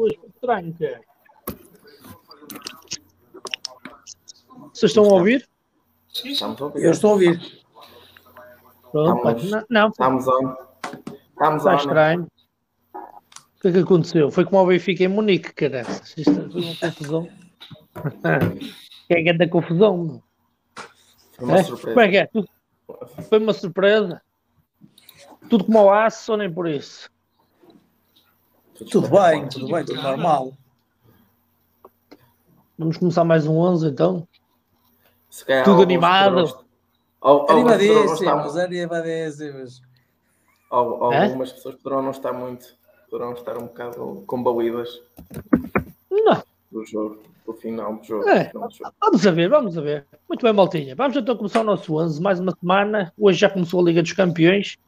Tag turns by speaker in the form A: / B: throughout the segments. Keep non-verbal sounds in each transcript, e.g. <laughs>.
A: hoje é estranho, que é. Vocês estão a ouvir?
B: Estamos a ouvir.
C: Eu estou a ouvir.
A: Pronto,
B: Estamos-
A: não, não,
B: Estamos on. Estamos
A: está
B: on.
A: estranho. O que é que aconteceu? Foi como ao Benfica em Munique, caraças. Isto foi uma confusão. <laughs> que é que é da confusão?
B: Foi uma
A: É?
B: surpresa.
A: Como é que é? Tudo- Foi uma surpresa. Tudo como ao aço ou nem por isso?
C: Tudo bem, tudo bem, tudo normal.
A: Vamos começar mais um 11 então?
B: Se calhar
A: Tudo animado.
B: alguns
C: Animadíssimos,
B: estar-
C: animadíssimos.
B: al-? Algumas pessoas poderão não estar muito, poderão estar um bocado combalidas
A: Não.
B: do jogo, do final do jogo.
A: É.
B: final do jogo.
A: Vamos a ver, vamos a ver. Muito bem, Maltinha. Vamos então começar o nosso 11, mais uma semana. Hoje já começou a Liga dos Campeões.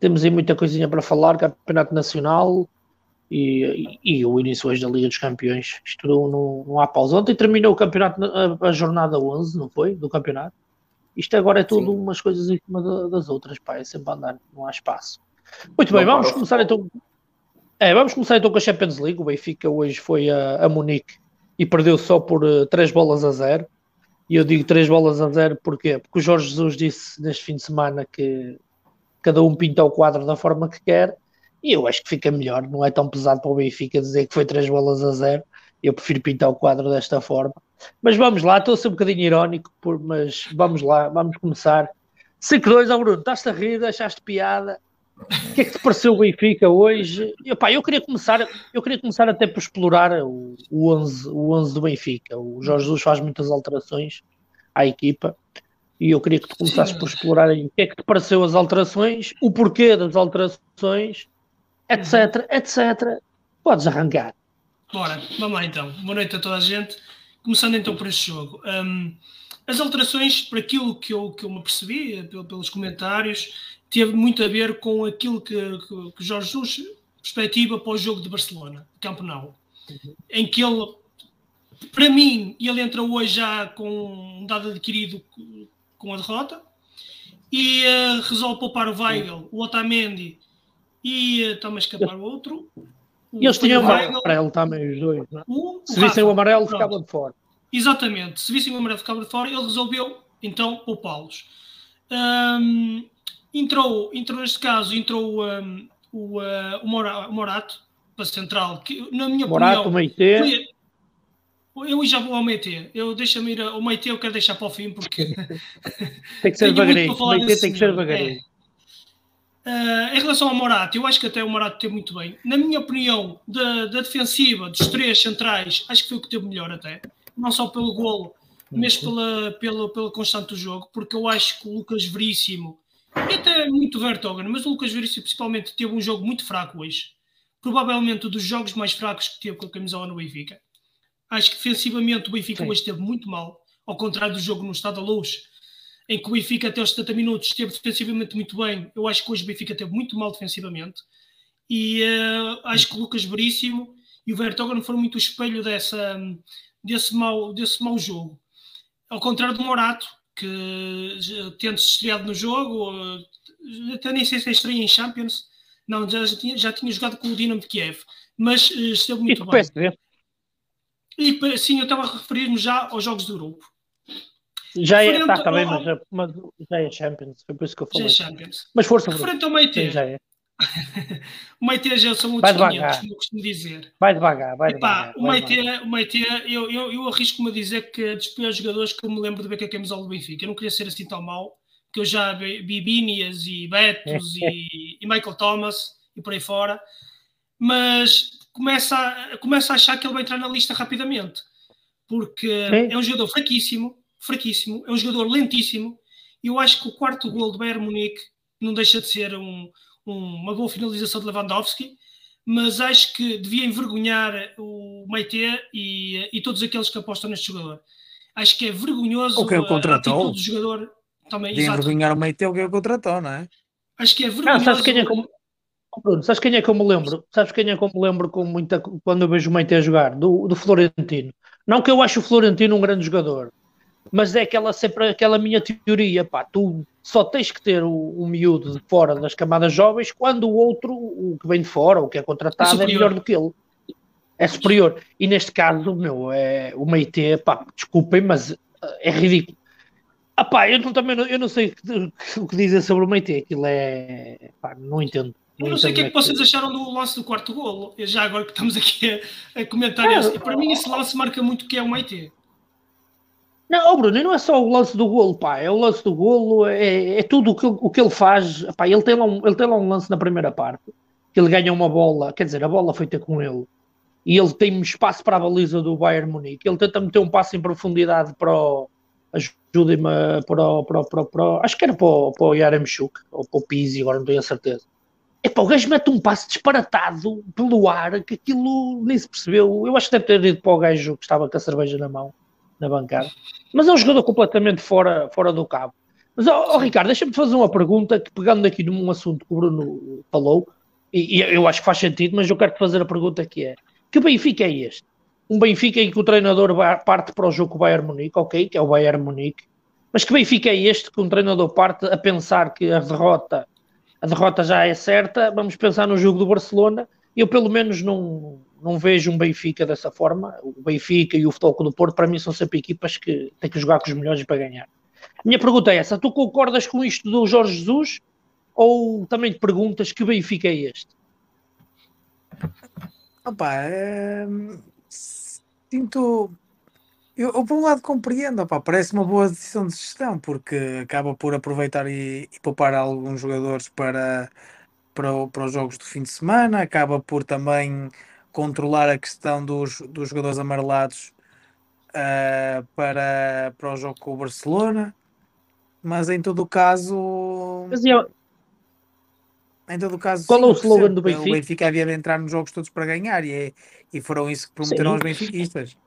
A: Temos aí muita coisinha para falar, Campeonato Nacional e, e, e o início hoje da Liga dos Campeões. Isto não, não, há pausa. Ontem terminou o campeonato, a, a jornada 11, não foi? Do campeonato. Isto agora é tudo
B: Sim.
A: umas coisas em cima da- das outras, pá, é sempre andar, não há espaço. Muito bem,
B: Não
A: vamos
B: para o
A: começar então. É, vamos começar então com a Champions League. O Benfica hoje foi a, a Munique e perdeu só por 3 bolas a 0. E eu digo 3 bolas a 0 porquê? Porque o Jorge Jesus disse neste fim de semana que cada um pinta o quadro da forma que quer. E eu acho que fica melhor, não é tão pesado para o Benfica dizer que foi 3 bolas a 0. Eu prefiro pintar o quadro desta forma. Mas vamos lá, estou a ser um bocadinho irónico, por- mas vamos lá, vamos começar. 5-2 ao Bruno, estás-te a rir, achaste piada. O que é que te pareceu o Benfica hoje? Eu, pá, eu queria começar, eu queria começar até por explorar o, o 11, o 11 do Benfica. O Jorge Jesus faz muitas alterações à equipa e eu queria que tu começasses
D: Sim.
A: por explorar o que é que te pareceu as alterações, o porquê das alterações, etc, etc. Podes arrancar.
D: Bora, vamos lá então. Boa noite a toda a gente. Começando então por este jogo. Hum, as alterações, por aquilo que eu, que eu me percebi, eh, pel- pelos comentários, teve muito a ver com aquilo que, que, que Jorge Jesus perspectiva para o jogo de Barcelona, de Camp Nou, em que ele, para mim, ele entra hoje já com um dado adquirido com a derrota e eh, resolve poupar o Weigl, o Otamendi e eh, está-me a escapar o outro.
A: E eles tinham
D: o
A: amarelo também, os dois. não é?
D: o- o
A: Se vissem o amarelo,
D: Pronto.
A: ficavam de fora.
D: Exatamente. Se vissem o amarelo ficava de fora, ele resolveu então poupá-los. Hum, entrou, entrou neste caso, entrou hum, o, uh, o, Mora- o Morato para central, que na minha
A: Morato,
D: opinião. Foi- eu já vou ao Meite. Eu deixa-me ir ao Meite, eu quero deixar para o fim porque <laughs>
A: tem que ser <laughs> devagarinho. Meite tem que ser devagarinho.
D: Uh, em relação ao Morato, eu acho que até o Morato teve muito bem. Na minha opinião, da, da defensiva, dos três centrais, acho que foi o que teve melhor até. Não só pelo golo, mas pela, pela, pela constante do jogo, porque eu acho que o Lucas Veríssimo, e até muito Vertogen, mas o Lucas Veríssimo principalmente teve um jogo muito fraco hoje. Provavelmente um dos jogos mais fracos que teve com a camisola no Benfica. Acho que defensivamente o Benfica
A: Sim.
D: hoje esteve muito mal, ao contrário do jogo no Estado da Luz, em que o Benfica até aos 70 minutos esteve defensivamente muito bem. Eu acho que hoje o Benfica esteve muito mal defensivamente. E eh, acho que o Lucas Veríssimo e o Vertogen foram muito o espelho dessa, desse, mau, desse mau jogo. Ao contrário do Morato, que já tendo se estreado no jogo, eh, até nem sei se é estreia em Champions, não, já, já tinha, já tinha jogado com o Dinamo de Kiev, mas eh, esteve
A: E
D: muito
A: o
D: bem. E sim, eu estava a referir-me já aos jogos do grupo.
A: Já é, tá,
D: ao-
A: mas, já- mas já é Champions, foi por isso que eu
D: Já é
A: falei.
D: Champions.
A: Mas força.
D: Referente ao Meite,
A: Sim, já é. <laughs>
D: o Meite já são
A: devagar.
D: 500, como eu costumo dizer.
A: Vai devagar, vai
D: Epá,
A: devagar.
D: o Meite,
A: devagar.
D: o Meite eu, eu, eu arrisco-me a dizer que é dos piores jogadores que eu me lembro de ver com a camisola do Benfica. Eu não queria ser assim tão mau, que eu já vi vi Binias e Betos <laughs> e, e Michael Thomas e por aí fora, mas começa a, começa a achar que ele vai entrar na lista rapidamente, porque
A: Sim.
D: é um jogador fraquíssimo, fraquíssimo, é um jogador lentíssimo, e eu acho que o quarto gol do Bayern Munique não deixa de ser um- um- uma boa finalização de Lewandowski, mas acho que devia envergonhar o Meite e, e todos aqueles que apostam neste jogador. Acho que é vergonhoso
C: O que o
D: a- a
C: contratou?
D: do jogador também.
C: De
D: exato.
C: envergonhar o meio teu que é o contratou, não é?
D: Acho que é
A: Não,
D: vergonhoso.
A: sabes quem é como. Oh, Bruno, sabes quem é que eu me lembro? Sabes quem é que eu me lembro com muita, quando eu vejo o Meite a jogar? Do, do Florentino. Não que eu acho o Florentino um grande jogador, mas é aquela, sempre aquela minha teoria, pá, tu só tens que ter o, o miúdo de fora das camadas jovens quando o outro, o que vem de fora, o que é contratado, é
D: Superior.
A: melhor do que ele. é superior. E neste caso, meu, é, o Meite, pá, desculpem, mas é ridículo. Ah pá, eu não, também não, eu não sei o que, dizer sobre o Meite, aquilo é. Pá, não entendo.
D: Não eu não sei o que é que vocês acharam do lance do quarto golo. Já agora que estamos aqui a, a comentar é, isso. Para mim, esse lance marca muito o que é o Meite.
A: Não, oh Bruno, não é só o lance do golo, pá, é o lance do golo, é, é tudo o que, o que ele faz. Pá, ele, tem lá um, ele tem lá um lance na primeira parte, que ele ganha uma bola, quer dizer, a bola foi ter com ele, e ele tem espaço para a baliza do Bayern Munique. Ele tenta meter um passo em profundidade para o. Ajudem-me para o, para, para, para Acho que era para o, para o Yaremchuk ou para o Pizzi, agora não tenho a certeza. Epá, o gajo mete um passo disparatado pelo ar que aquilo nem se percebeu. Eu acho que deve ter ido para o gajo que estava com a cerveja na mão, na bancada. Mas é um jogador completamente fora, fora do cabo. Mas, oh, oh Ricardo, deixa-me fazer uma pergunta que, pegando aqui num assunto que o Bruno falou, e, e eu acho que faz sentido, mas eu quero te fazer a pergunta que é: que Benfica é este? Um Benfica em que o treinador parte para o jogo com o Bayern Munique, ok, que é o Bayern Munique, mas que Benfica é este que um treinador parte a pensar que a derrota, a derrota já é certa, vamos pensar no jogo do Barcelona, eu pelo menos não, não vejo um Benfica dessa forma, o Benfica e o Futebol do Porto para mim são sempre equipas que têm que jogar com os melhores para ganhar. Minha pergunta é essa, tu concordas com isto do Jorge Jesus ou também te perguntas que Benfica é este?
C: Opa, é... sinto. Eu, eu, por um lado, compreendo, opa, parece uma boa decisão de gestão, porque acaba por aproveitar e, e poupar alguns jogadores para, para, para os jogos do fim de semana, acaba por também controlar a questão dos, dos jogadores amarelados uh, para, para o jogo com o Barcelona, mas em todo o caso.
A: Mas eu,
C: em todo o caso,
A: qual é o slogan do Benfica? O
C: Benfica havia de entrar nos jogos todos para ganhar e, é, e foram isso que prometeram sim. aos benfiquistas.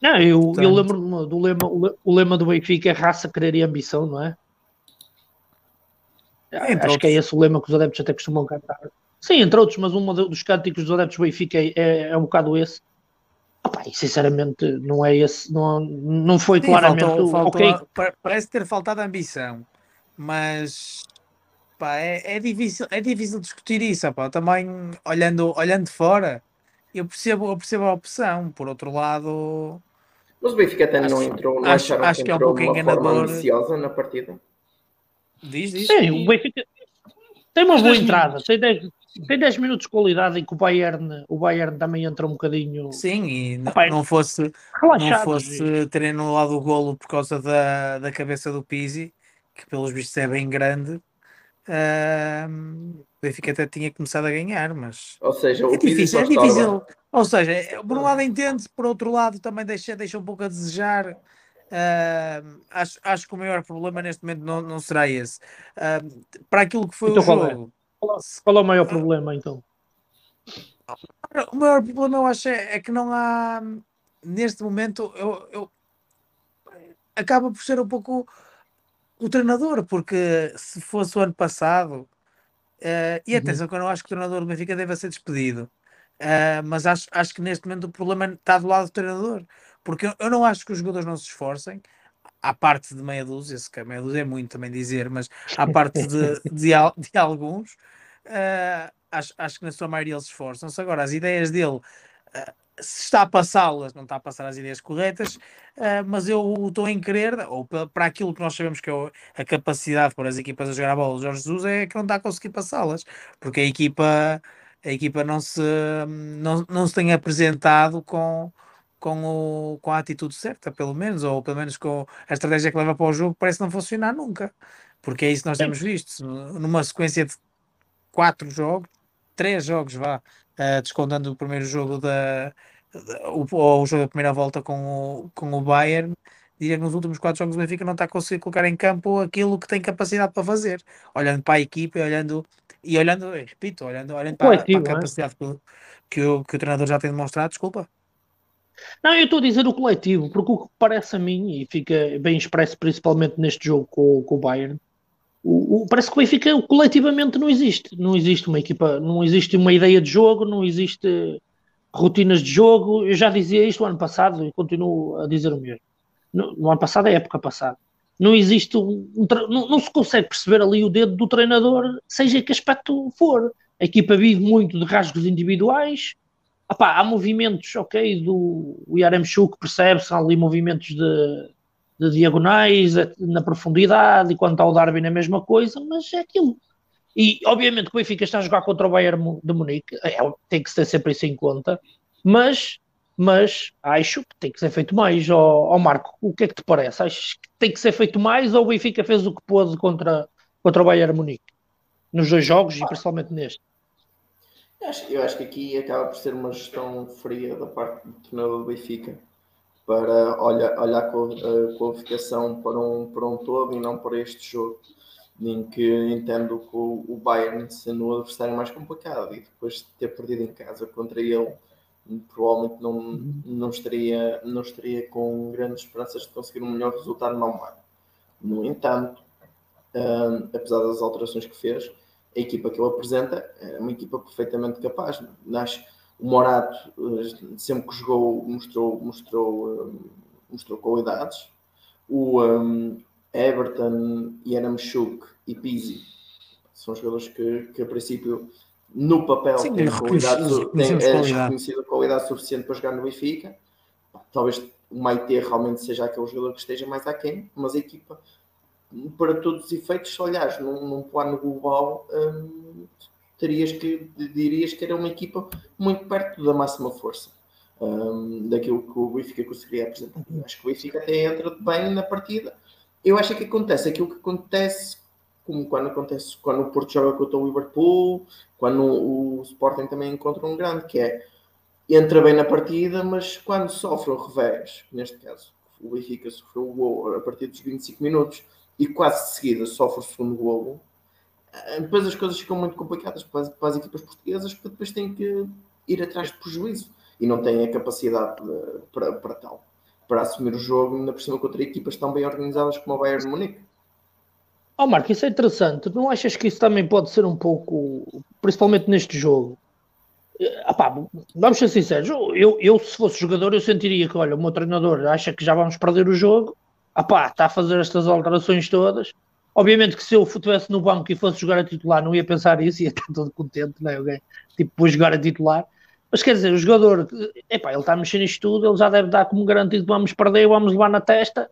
A: Não, eu, Portanto... eu lembro do lema, o lema do Benfica é raça, querer e ambição, não é? Entre Acho outros. que é esse o lema que os adeptos até costumam cantar. Sim, entre outros, mas um dos cânticos dos adeptos do Benfica é, é, é um bocado esse. Opa, e sinceramente não é esse, não, não foi Sim, claramente faltou, faltou,
C: okay. Parece ter faltado ambição, mas pá, é, é, difícil, é difícil discutir isso, pá. também olhando, olhando fora, eu percebo, eu percebo a opção, por outro lado.
B: Mas o Benfica até não entrou, não
C: acho, acho que, que é um pouco enganador.
B: na partida.
C: Diz, diz.
A: Sim, o Benfica tem uma boa entrada, tem 10, tem 10 minutos de qualidade em que o Bayern, o Bayern também entra um bocadinho.
C: Sim, e não, não fosse, não fosse terem anulado o golo por causa da, da cabeça do Pizzi, que pelos vistos é bem grande, o Benfica até tinha começado a ganhar, mas.
B: Ou seja, o
C: é difícil, é difícil. Ou seja, é, por um lado entende, por outro lado também deixa, deixa um pouco a desejar. Uh, acho, acho que o maior problema neste momento não, não será esse. Uh, para aquilo que foi então, o é? jogo.
A: É? Qual é o maior problema então?
C: O maior problema eu acho é, é que não há neste momento eu, eu acaba por ser um pouco o treinador, porque se fosse o ano passado, uh, e uhum. atenção que eu não acho que o treinador do Benfica deva ser despedido, uh, mas acho, acho que neste momento o problema está do lado do treinador, porque eu, eu não acho que os jogadores não se esforcem, à parte de meia dúzia, se que meia dúzia é muito também dizer, mas à <laughs> parte de, de, de alguns, uh, acho, acho que na sua maioria eles esforçam-se. Agora, as ideias dele uh, se está a passá-las, não está a passar as ideias corretas, uh, mas eu estou em querer, ou para aquilo que nós sabemos que é a capacidade para as equipas a jogar a bola, o Jorge Jesus é que não está a conseguir passá-las, porque a equipa, a equipa não, se, não, não se tem apresentado com, com, o, com a atitude certa, pelo menos, ou pelo menos com a estratégia que leva para o jogo, parece não funcionar nunca, porque é isso que nós temos visto, numa sequência de quatro jogos, três jogos, vá, uh, descontando o primeiro jogo da, o, o jogo da primeira volta com o, com o Bayern, diria que nos últimos quatro jogos o Benfica não está a conseguir colocar em campo aquilo que tem capacidade para fazer, olhando para a equipa e olhando, e olhando repito, olhando, olhando para, coletivo, para a é? capacidade é? que, o, que o treinador já tem demonstrado, desculpa.
A: Não, eu estou a dizer o coletivo, porque o que parece a mim, e fica bem expresso principalmente neste jogo com, com o Bayern, o, o, parece que o Benfica coletivamente não existe. Não existe uma equipa, não existe uma ideia de jogo, não existe rotinas de jogo. Eu já dizia isto no ano passado e continuo a dizer o mesmo. No, no ano passado, é época passada. Não existe um, um não, não, se consegue perceber ali o dedo do treinador, seja que aspecto for. A equipa vive muito de rasgos individuais. Há movimentos, ok, do Yaremchuk, percebe-se, há ali movimentos de, de diagonais, na profundidade, e quanto ao Darwin é a mesma coisa, mas é aquilo. E obviamente que o Benfica está a jogar contra o Bayern de Munique, é, tem que ter sempre isso em conta, mas, mas acho que tem que ser feito mais. Ó, Marco, o que é que te parece? Achas que tem que ser feito mais ou o Benfica fez o que pôde contra, contra o Bayern de Munique? Nos dois jogos e principalmente neste?
B: Eu acho, eu acho que aqui acaba por ser uma gestão fria da parte do treinador do Benfica para olhar, com a qualificação para um, para um todo e não para este jogo em que entendo que o, Bayern sendo o adversário mais complicado e depois de ter perdido em casa contra ele provavelmente não, não, estaria, não estaria com grandes esperanças de conseguir um melhor resultado no ano. No entanto, um, apesar das alterações que fez, a equipa que ele apresenta é uma equipa perfeitamente capaz. Nasce, o Morato, eh, sempre que jogou, mostrou, mostrou, mostrou qualidades. O, um, Everton, Yaramchuk e Pizzi são jogadores que, que a princípio no papel Sim, têm, qualidade, têm é reconhecido qualidade suficiente para jogar no Benfica. Talvez o Maite realmente seja aquele jogador que esteja mais aquém, mas a equipa, para todos os efeitos, se olhares num, num plano global, hum, terias que, dirias que era uma equipa muito perto da máxima força. Um, daquilo que o Benfica conseguiria apresentar. Acho que o Benfica até entra bem na partida eu acho que acontece aquilo que acontece, como quando acontece quando o Porto joga contra o Liverpool, quando o, Sporting também encontra um grande, que é entra bem na partida, mas quando sofre o revés, neste caso, o Benfica sofreu o gol a partir dos 25 minutos e quase de seguida sofre o segundo golo, eh, depois as coisas ficam muito complicadas para as, para as equipas portuguesas, porque depois têm que ir atrás de prejuízo e não têm a capacidade de, para, para tal para assumir o jogo, ainda por cima contra equipas tão bem organizadas como a Bayern de Munique.
A: Oh Marco, isso é interessante. Não achas que isso também pode ser um pouco, principalmente neste jogo? Ah, pá, vamos ser sinceros, eu, eu se fosse jogador eu sentiria que, olha, o meu treinador acha que já vamos perder o jogo, ah, pá, está a fazer estas alterações todas. Obviamente que se eu estivesse no banco e fosse jogar a titular, não ia pensar isso, <laughs> ia estar todo contente, não é? Alguém, tipo, vou jogar a titular. Mas quer dizer, o jogador, epá, ele está a mexer nisto tudo, ele já deve dar como garantido vamos perder, vamos levar na testa.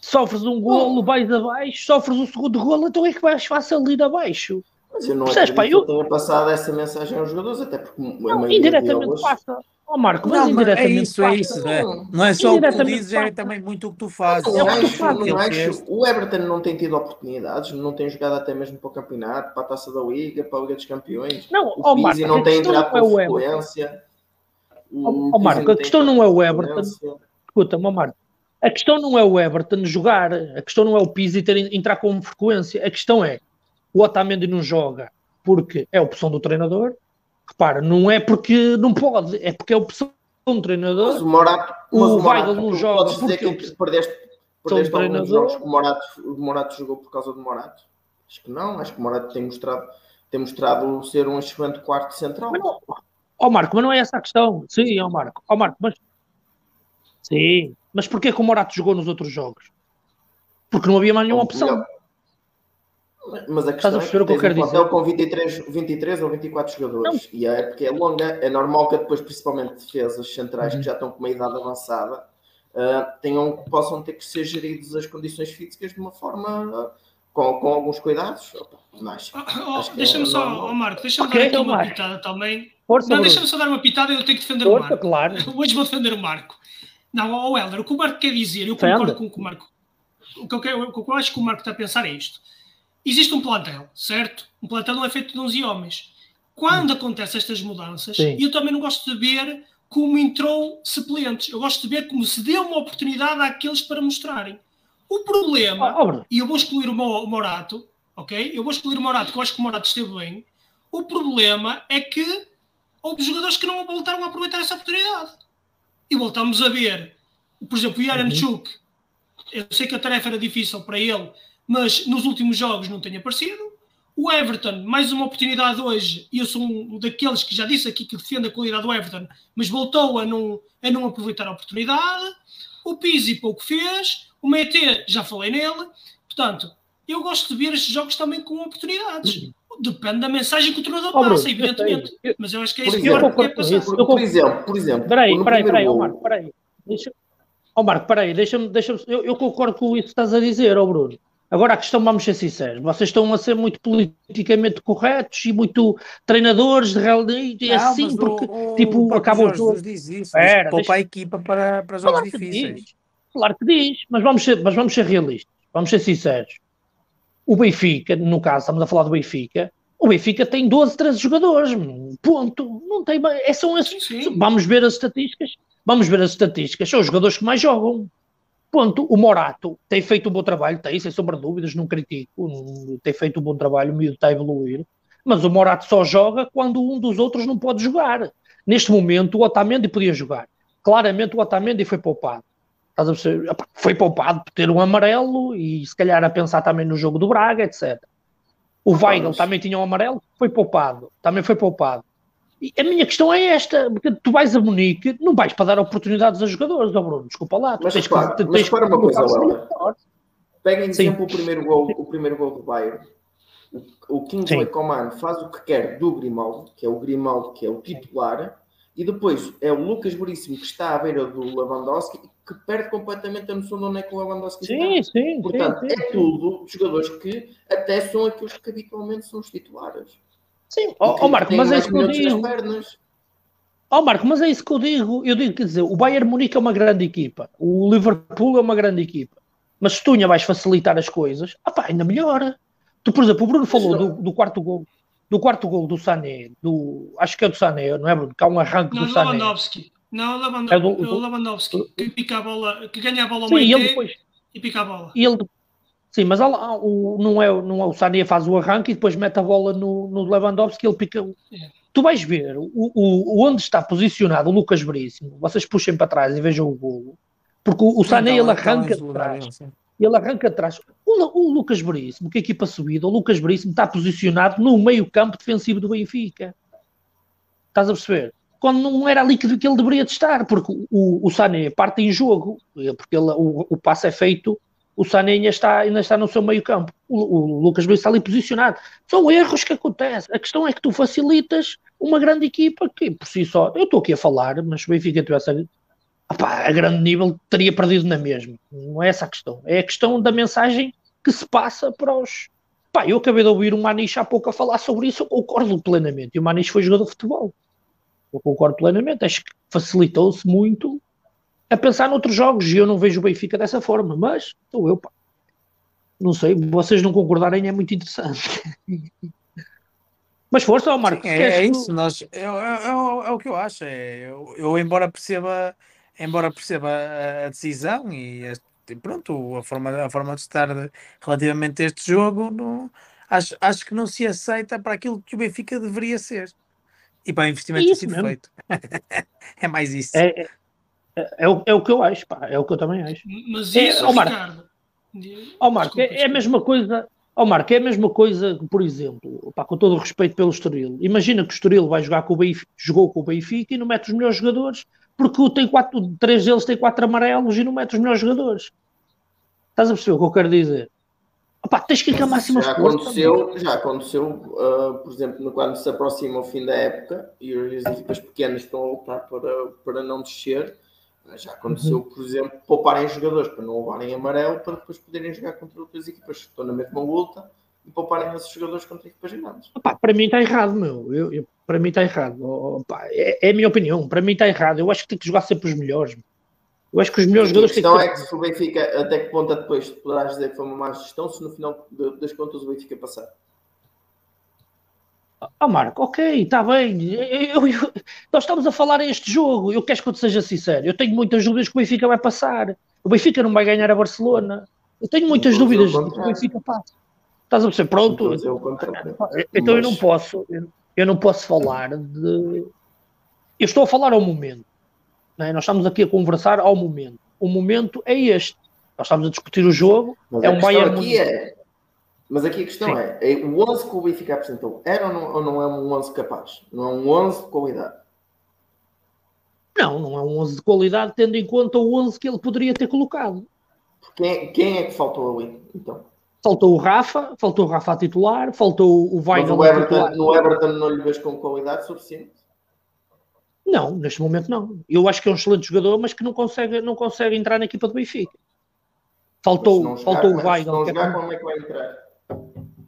A: Sofres um golo, vais abaixo, sofres o segundo golo, então é que vais fácil ir abaixo.
B: Mas eu não Percebes, pá, eu... tenha passado essa mensagem aos jogadores, até porque
A: não, indiretamente deles... passa. Oh, Marco, mas
C: não,
A: indiretamente
C: é isso, é isso. É. Não é só o que tu dizes, é também muito o que tu fazes.
B: Eu acho, eu acho, o Everton não tem tido oportunidades, não tem jogado até mesmo para o campeonato, para a Taça da Liga, para a Liga dos Campeões.
A: Não, o oh, Marco,
B: não tem entrado com é frequência.
A: O oh, Marco, a questão não é o Everton. Escuta-me, oh, Marco. A questão não é o Everton jogar, a questão não é o Pizzi ter, entrar com frequência, a questão é o Otamendi não joga porque é opção do treinador Repara, não é porque não pode, é porque é opção do treinador.
B: Mas o Morato, o, o Weigl não joga porque que perdeste, perdeste alguns jogos que o Morato, o Morato jogou por causa do Morato. Acho que não, acho que o Morato tem mostrado, tem mostrado ser um excelente quarto central.
A: Mas não, oh Marco, mas não é essa a questão. Sim, ó oh Marco, oh Marco, mas sim, mas porquê que o Morato jogou nos outros jogos? Porque não havia mais nenhuma opção. Melhor.
B: Mas a questão Estás a é que, que eu quero com 23, 23 ou 24 jogadores não. e a época é longa, é normal que depois, principalmente defesas centrais uhum. que já estão com uma idade avançada, uh, tenham, possam ter que ser geridos as condições físicas de uma forma uh, com, com alguns cuidados. Mas,
D: oh, oh, deixa-me é só, oh, Marco, deixa-me okay, dar aqui então uma Marco. pitada também. Força, não, deixa-me só dar uma pitada e eu tenho que defender Força, o Marco.
A: Claro. <laughs>
D: Hoje vou defender o Marco. Não, o oh, Helder, o que o Marco quer dizer, eu concordo com o que o Marco. O que, eu quero, o que eu acho que o Marco está a pensar é isto existe um plantel, certo? Um plantel não é feito de 11 homens. Quando hum. acontecem estas mudanças, Sim. eu também não gosto de ver como entrou suplentes. Eu gosto de ver como se deu uma oportunidade àqueles para mostrarem. O problema, oh, e eu vou excluir o Morato, ok? Eu vou excluir o Morato, que eu acho que o Morato esteve bem. O problema é que houve jogadores que não voltaram a aproveitar essa oportunidade. E voltamos a ver, por exemplo, o Yaranchuk. Uhum. Eu sei que a tarefa era difícil para ele, mas nos últimos jogos não tem aparecido. O Everton, mais uma oportunidade hoje, e eu sou um daqueles que já disse aqui que defende a qualidade do Everton, mas voltou a não, a não aproveitar a oportunidade. O Pizzi pouco fez, o Mete, já falei nele. Portanto, eu gosto de ver estes jogos também com oportunidades. Depende da mensagem que o treinador
A: Oh,
D: passa, evidentemente.
A: Eu-
D: Mas eu acho que é
B: Por
D: isso que eu
A: isso.
B: Por, por exemplo, por exemplo,
A: Peraí, peraí, peraí, ó
B: gol-
A: Marco, peraí. Deixa... Ó Marco, peraí, deixa-me, deixa-me, eu, eu concordo com isso que estás a dizer, ó Bruno. Agora a questão, vamos ser sinceros, vocês estão a ser muito politicamente corretos e muito treinadores de realidade
C: Não,
A: assim, porque,
C: o, o,
A: tipo,
C: o próprio
A: acaba o
C: Jorge
A: jogo.
C: Jesus diz isso. Diz, poupa
A: deixa-
C: a equipa para, para jogos
A: Claro que
C: difíceis.
A: diz, claro que diz, mas vamos ser, mas vamos ser realistas, vamos ser sinceros. O Benfica, no caso, estamos a falar do Benfica, o Benfica tem 12, 13 jogadores, ponto. Não tem, é, são esses.
D: Sim.
A: Vamos ver as estatísticas, vamos ver as estatísticas, são os jogadores que mais jogam. Ponto. O Morato tem feito um bom trabalho, tem, sem sombra de dúvidas, não critico, não- tem feito um bom trabalho, o miúdo está a evoluir. Mas o Morato só joga quando um dos outros não pode jogar. Neste momento, o Otamendi podia jogar. Claramente, o Otamendi foi poupado. Foi poupado por ter um amarelo e se calhar a pensar também no jogo do Braga, etc. O Weigl também tinha um amarelo, foi poupado. Também foi poupado. E a minha questão é esta, porque tu vais a Munique, não vais para dar oportunidades a jogadores, ó Bruno, desculpa lá.
B: Mas
A: tens
B: repara,
A: que,
B: mas repara uma coisa, Laura.
A: melhor.
B: Pega em
A: Sim.
B: exemplo o primeiro gol, o primeiro gol do Bayern. O, o Kingsley. Coman faz o que quer do Grimaldo, que é o Grimaldo que é o titular, e depois é o Lucas Veríssimo que está à beira do Lewandowski que perde completamente a noção de onde é que o Lewandowski
A: Sim,
B: está.
A: sim,
B: Portanto,
A: sim,
B: é
A: sim.
B: tudo jogadores que até são aqueles que habitualmente são os titulares.
A: Sim,
B: E
A: ó ó, Marco, mas é isso que eu digo. Ó Marco, mas é isso que eu digo. Eu digo, quer dizer, o Bayern Munique é uma grande equipa, o Liverpool é uma grande equipa, mas se tu ainda vais facilitar as coisas, ah pá, ainda melhora. Tu, por exemplo, o Bruno falou do, do quarto gol, do quarto gol do Sané, do, acho que é do Sané, não é Bruno? Que há um arranque
D: Não,
A: do Sané.
D: Lewandowski. Não, Lewandowski,
A: É do- do-
D: o Lewandowski que pica a bola, que ganha a bola ao
A: e
D: meio
A: depois,
D: e pica a bola.
A: e ele, sim, mas há o, não, é, não é o Sané faz o arranque e depois mete a bola no, no Lewandowski ele pica.
D: É.
A: Tu vais ver o, o, onde está posicionado o Lucas Veríssimo, vocês puxem para trás e vejam o golo, porque o, o Sané
C: Então,
A: ele arranca
C: esse
A: de
C: lugar
A: trás.
C: dele, sim.
A: ele arranca atrás. O, Lu- o Lucas Veríssimo, que a equipa subida, o Lucas Veríssimo está posicionado no meio campo defensivo do Benfica. Estás a perceber? Quando não era ali que, ele deveria de estar, porque o, o Sané parte em jogo, porque ele- o, o passe é feito, o Sané ainda está, ainda está no seu meio campo. O, o Lucas Veríssimo está ali posicionado. São erros que acontecem. A questão é que tu facilitas uma grande equipa que, por si só, eu estou aqui a falar, mas o Benfica tivesse a, a grande nível teria perdido na mesma. Não é essa a questão. É a questão da mensagem que se passa para os. Pá, eu acabei de ouvir o Maniche há pouco a falar sobre isso, eu concordo plenamente. E o Maniche foi jogador de futebol. Eu concordo plenamente. Acho que facilitou-se muito a pensar noutros jogos e eu não vejo o Benfica dessa forma, mas estou eu, pá. Não sei, vocês não concordarem é muito interessante. <laughs> mas força, Marcos.
C: Sim, é, é isso, nós, é, é- é o- é que eu acho. É, eu, eu, embora perceba, embora perceba a, a decisão e e pronto, a forma, a forma de estar relativamente a este jogo, não, acho, acho que não se aceita para aquilo que o Benfica deveria ser. E para o investimento ter
A: isso
C: sido
A: mesmo.
C: feito. <laughs> é mais isso.
A: É, é, é, é o, é o que eu acho, pá. É o que eu também acho.
D: Mas
A: É,
D: isso,
A: ó, Marco.
D: Ricardo.
A: Ó Marco,
D: Desculpa,
A: é, é a mesma coisa. Ó Marco, é a mesma coisa que, por exemplo, pá, com todo o respeito pelo Estoril. Imagina que o Estoril vai jogar com o Benfica, jogou com o Benfica e não mete os melhores jogadores, porque tem quatro, três deles têm quatro amarelos e não mete os melhores jogadores. Estás a perceber o que eu quero dizer? Opá, tens que ir com a máxima
B: já aconteceu, já aconteceu ah, por exemplo, no- quando se aproxima o fim da época e as equipas pequenas estão a lutar para, para não descer, já aconteceu,
A: Uhum.
B: por exemplo, pouparem jogadores para não levarem amarelo para depois poderem jogar contra outras equipas que estão na mesma luta e pouparem esses jogadores contra equipas grandes.
A: Opá, para mim está errado, meu. Eu, eu- para mim está errado. Opá, é, é a minha opinião. Para mim está errado. Eu acho que tem que jogar sempre os melhores. meu. Eu acho que os melhores
B: A
A: jogadores têm que
B: questão
A: ter...
B: é que se o Benfica, até que ponto é depois poderás dizer que foi uma má gestão se no final das contas o Benfica passar.
A: Ah, Marco, ok, está bem. Eu- eu- nós estamos a falar este jogo. Eu quero que eu te seja sincero. Eu tenho muitas dúvidas que o Benfica vai passar. O Benfica não vai ganhar a Barcelona. Eu tenho muitas
B: Não a
A: dúvidas
B: dizer
A: de que o. Benfica passa. Estás a perceber?
B: A
A: Pronto.
B: dizer o contrário.
A: Então eu não posso. Eu, não posso falar de. Eu estou a falar ao momento. é? Nós estamos aqui a conversar ao momento. O momento é este. Nós estamos a discutir o jogo.
B: Mas
A: É
B: a
A: um Bayern
B: aqui é. Mas aqui a questão é, é: o 11 que o Benfica apresentou era ou não, ou não é um 11 capaz? Não é um 11 de qualidade?
A: Não, não é um 11 de qualidade, tendo em conta o 11 que ele poderia ter colocado.
B: Quem, quem é que faltou ali? Então,
A: Faltou o Rafa, faltou o Rafa a titular, faltou o
B: Mas
A: Weigl
B: o Everton,
A: titular.
B: no Everton não lhe vês com qualidade suficiente.
A: Não, neste momento não. Eu acho que é um excelente jogador, mas que não consegue, não consegue entrar na equipa do Benfica. Faltou,
B: Mas não
A: faltou
B: jogar,
A: o
B: mas se
A: Weigl.
B: não
A: é
B: jogar,
A: como
B: é que vai entrar?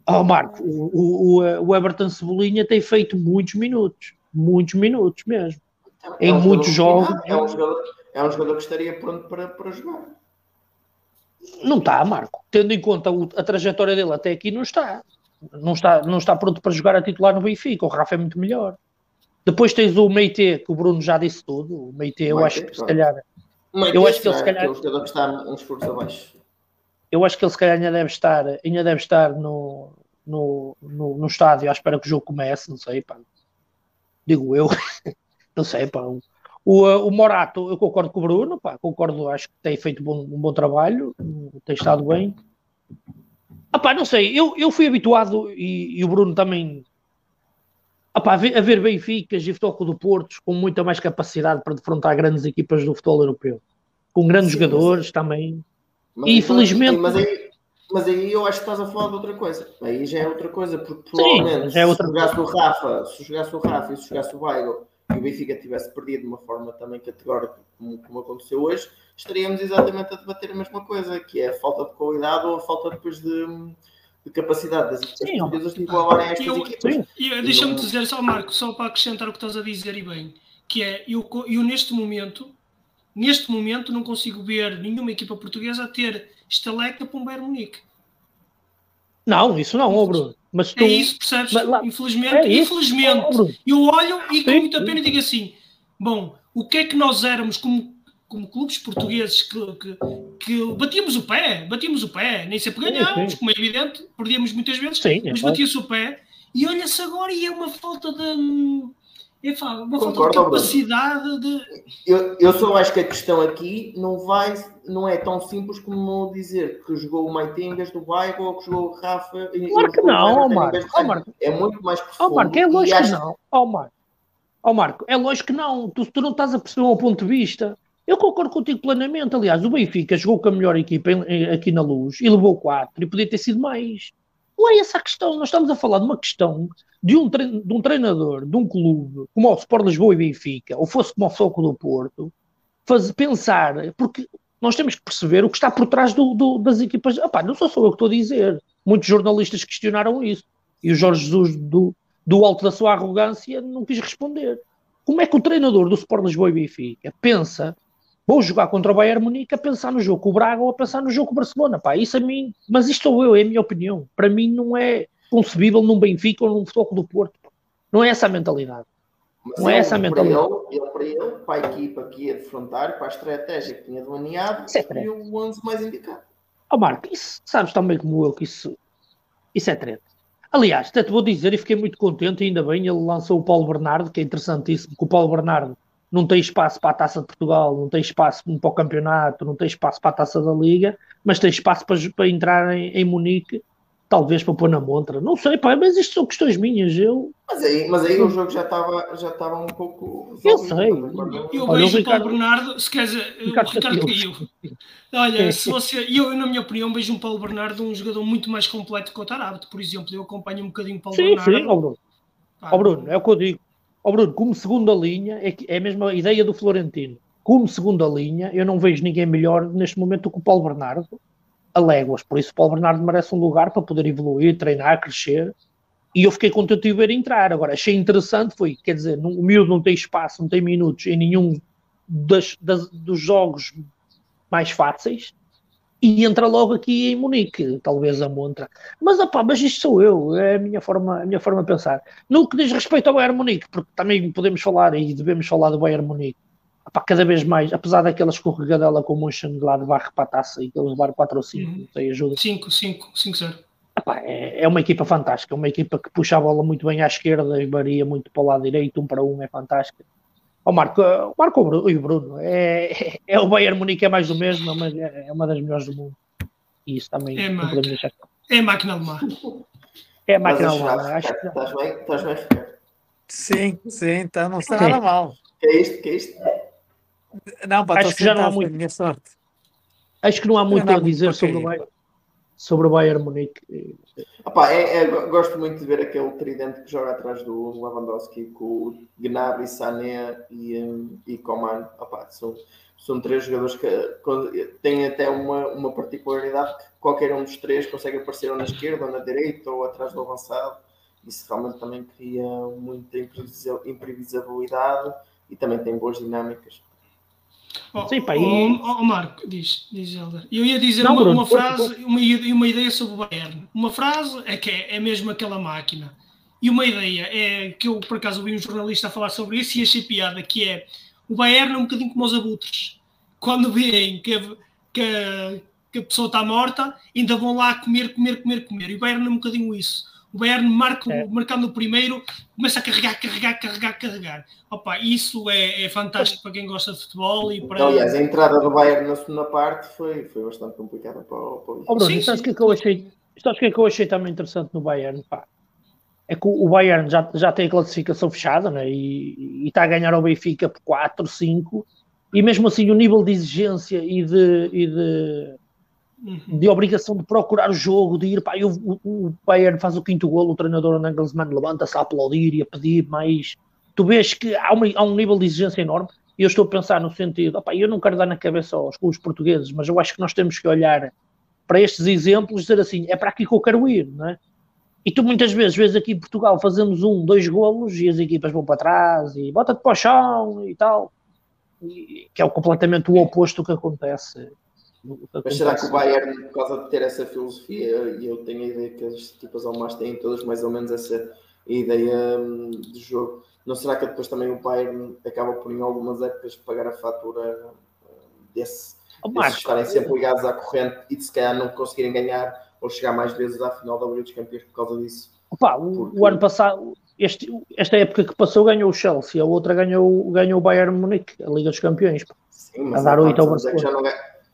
A: Oh, Marco, o, o, o- Everton Cebolinha tem feito muitos minutos. Muitos minutos mesmo.
B: É
A: Em
B: um
A: muitos jogos.
B: É um jogador, é um jogador que estaria pronto para, para jogar.
A: Não está, Marco. Tendo em conta a trajetória dele até aqui, não está. Não está, não está pronto para jogar a titular no Benfica. O Rafa é muito melhor. Depois tens o Meite, que o Bruno já disse tudo. O Meite, eu acho que se calhar, Eu acho que ele,
B: é
A: se calhar-
B: aquele jogador que está um esforço abaixo.
A: Eu acho que ele se calhar ainda deve estar, ainda deve estar no, no, no, no estádio à espera que o jogo comece, não sei, pá. Digo eu, <laughs> não sei, pá. O, o, uh, o Morato, eu concordo com o Bruno, pá, concordo, acho que tem feito bom- um bom trabalho, tem estado bem. Ah, pá, não sei, eu, eu fui habituado, e, e o Bruno também, ah, pá, a ver, Benficas e Futebol do Porto com muita mais capacidade para defrontar grandes equipas do futebol europeu. Com grandes
B: Sim,
A: jogadores também.
B: Mas
A: E
B: aí-
A: infelizmente-
B: Mas aí, mas aí eu acho que estás a falar de outra coisa. Aí já é outra coisa, porque
A: Sim,
B: provavelmente
A: é outra
B: se jogasse o Rafa, se jogasse o Rafa e se jogasse o Weigl e o Benfica tivesse perdido de uma forma também categórica, como, como aconteceu hoje, estaríamos exatamente a debater a mesma coisa, que é a falta de qualidade ou a falta depois de, de capacidade das equipas portuguesas de igualarem estas
D: eu-
B: equipas.
D: Deixa-me dizer só, Marco, só para acrescentar o que estás a dizer e bem, que é, eu, eu neste momento, neste momento não consigo ver nenhuma equipa portuguesa a ter estaleca para um Bayern Munique.
A: Não, isso não, ó Bruno. Mas tu.
D: É isso, percebes?
A: Mas lá-
D: Infelizmente,
A: é isso,
D: infelizmente, eu olho e com
A: Sim,
D: muita
A: sim.
D: pena digo assim: bom, o que é que nós éramos como, como clubes portugueses que, que, que batíamos o pé, batíamos o pé, nem sempre ganhámos, como é evidente, perdíamos muitas vezes,
A: é
D: mas batia-se o pé e olha-se agora e é uma falta de. É, pá, uma falta
B: Concordo,
D: de capacidade de.
B: Eu, eu só acho que a questão aqui não vai, não é tão simples como dizer que jogou o Maitingas do Weigl ou que jogou o Rafa.
A: Claro que não. Marco.
B: É muito mais
A: Ó
B: profundo.
A: Marco, é lógico que
B: acho-
A: não. Ó Marco. Ó Marco, é lógico que não. Tu, tu não estás a perceber o ponto de vista. Eu concordo contigo plenamente. Aliás, o Benfica jogou com a melhor equipa em- em- aqui na luz e levou 4 e podia ter sido mais. Não é essa a questão. Nós estamos a falar de uma questão de um, de um treinador de um clube como o Sport Lisboa e Benfica, ou fosse como o Foco do Porto, fazer, pensar, porque nós temos que perceber o que está por trás do- do- das equipas. Opá, não sou só eu que estou a dizer. Muitos jornalistas questionaram isso. E o Jorge Jesus, do, do alto da sua arrogância, não quis responder. Como é que o treinador do Sport Lisboa e Benfica pensa, vou jogar contra o Bayern Munique a pensar no jogo com o Braga ou a pensar no jogo com o Barcelona? Pá, isso a mim, mas isto sou eu, é a minha opinião. Para mim não é concebível num Benfica ou num Futebol do Porto. pá. Não é essa a mentalidade.
B: Mas
A: Não é essa a
B: para
A: mentalidade.
B: ele, ele, para ele, para a equipa que ia defrontar, para a estratégia que tinha delineado,
A: é
B: o 11 mais indicado.
A: Ó Marco, isso sabes tão bem como eu que isso, isso é treta. Aliás, até te vou dizer, e fiquei muito contente, ainda bem, ele lançou o Paulo Bernardo, que é interessantíssimo, que o Paulo Bernardo não tem espaço para a Taça de Portugal, não tem espaço para o campeonato, não tem espaço para a Taça da Liga, mas tem espaço para, para entrar em, em Munique, talvez para pôr na montra. Não sei, pá, mas isto são questões minhas, eu...
B: Mas aí, mas aí o jogo já estava, já estava um pouco.
A: Eu sei.
B: não-
D: Eu
A: Olha,
D: vejo
A: o
D: o Paulo
A: Ricardo-
D: Bernardo, se quer dizer, o
A: Ricardo
D: Ricardo
A: Castilho.
D: caiu. Olha, se você, eu, na minha opinião, vejo um Paulo Bernardo um jogador muito mais completo que o Tarabte, por exemplo. Eu acompanho um bocadinho o Paulo
A: Sim,
D: Bernardo.
A: sim, ó Bruno.
D: Pá,
A: Ó Bruno, é o que eu digo. Ó Bruno, como segunda linha, é, é a mesma ideia do Florentino. Como segunda linha, eu não vejo ninguém melhor neste momento do que o Paulo Bernardo a léguas. Por isso, o Paulo Bernardo merece um lugar para poder evoluir, treinar, crescer. E eu fiquei contente de ver entrar. Agora, achei interessante, foi, quer dizer, não- o miúdo não tem espaço, não tem minutos em nenhum das- das- dos jogos mais fáceis e entra logo aqui em Munique, talvez a montra. Mas, opá, mas isto sou eu, é a minha forma, a minha forma de pensar. No que diz respeito ao Bayern Munique, porque também podemos falar e devemos falar do Bayern Munique, opá, cada vez mais, apesar daquela escorregadela com o Mönchengladbach para a taça e que eles levaram 4 ou 5,
D: Uhum.
A: não sei, ajuda.
D: 5, 5, 5, 0.
A: Opá, é, uma equipa fantástica, é uma equipa que puxa a bola muito bem à esquerda e varia muito para o lado direito, um para um, é fantástica. O Marco, o Marco e o Bruno- é, <laughs> é o Bayern Munique, é mais do mesmo, mas é, é uma das melhores do mundo. E isso também
D: É
A: não
D: máquina.
A: podemos deixar.
D: É a máquina alemã.
A: É a
B: Estás
A: máquina acho que
B: Ricardo? Estás bem? Estás bem, Ricardo?
C: Sim, sim, então não está nada mal.
B: Que é isto? Que é isto?
C: Não, pá,
A: Acho que já não há muito-
C: a minha sorte.
A: Acho que não há muito
C: Não
A: a dizer sobre o. Bayern. Sobre o Bayern Munique.
B: Opa, é, é, gosto muito de ver aquele tridente que joga atrás do Lewandowski com o Gnabry, Sané e, um, e Coman. Opa, são, são três jogadores que têm até uma, uma particularidade que qualquer um dos três consegue aparecer ou na esquerda, ou na direita, ou atrás do avançado. Isso realmente também cria muita imprevisibilidade e também tem boas dinâmicas.
D: Oh, Sim, pá, e... oh, oh, Marco, diz, diz Helder. Eu ia dizer não, uma, Bruno, uma frase e uma, uma ideia sobre o Bayern. Uma frase é que é, é mesmo aquela máquina. E uma ideia é que eu, por acaso, vi um jornalista a falar sobre isso e achei piada, que é o Bayern é um bocadinho como os abutres. Quando veem que, que, que a pessoa está morta, ainda vão lá comer, comer, comer, comer. E o Bayern é um bocadinho isso o Bayern marca, é. marcando o primeiro, começa a carregar, carregar, carregar, carregar. Opa, isso é, é fantástico para quem gosta de futebol e para.
B: Aliás, a entrada do Bayern na segunda parte foi, foi bastante complicada para o. Para o...
A: Oh, Bruno, sim, sabes o que, é que eu achei? Sabes que é que eu achei também interessante no Bayern? Pá? É que o Bayern já, já tem a classificação fechada né? e, e está a ganhar ao Benfica por 4, 5, e mesmo assim o nível de exigência e de, e de. De obrigação de procurar o jogo, de ir, eu, o, o Bayern faz o quinto golo, o treinador Nagelsmann levanta-se a aplaudir e a pedir mais. Tu vês que há, uma, há um nível de exigência enorme e eu estou a pensar no sentido, opa, eu não quero dar na cabeça aos clubes portugueses, mas eu acho que nós temos que olhar para estes exemplos e dizer assim, é para aqui que eu quero ir, não é? E tu muitas vezes vês aqui em Portugal fazemos um, dois golos e as equipas vão para trás e bota-te para o chão e tal, e, que é o completamente o oposto do que acontece
B: mas será que o Bayern, por causa de ter essa filosofia, e eu tenho a ideia que as equipas almas têm todas mais ou menos essa ideia hum, de jogo, não será que depois também o Bayern acaba por em algumas épocas pagar a fatura hum, desse, oh, desses estarem sempre ligados à corrente e de se calhar não conseguirem ganhar ou chegar mais vezes à final da Liga dos Campeões por causa disso?
A: Opa, Porque... o, ano passado, este, esta época que passou ganhou o Chelsea, a outra ganhou, ganhou o Bayern Munique, a Liga dos Campeões.
B: Sim, mas a dar 8 ao Barcelona.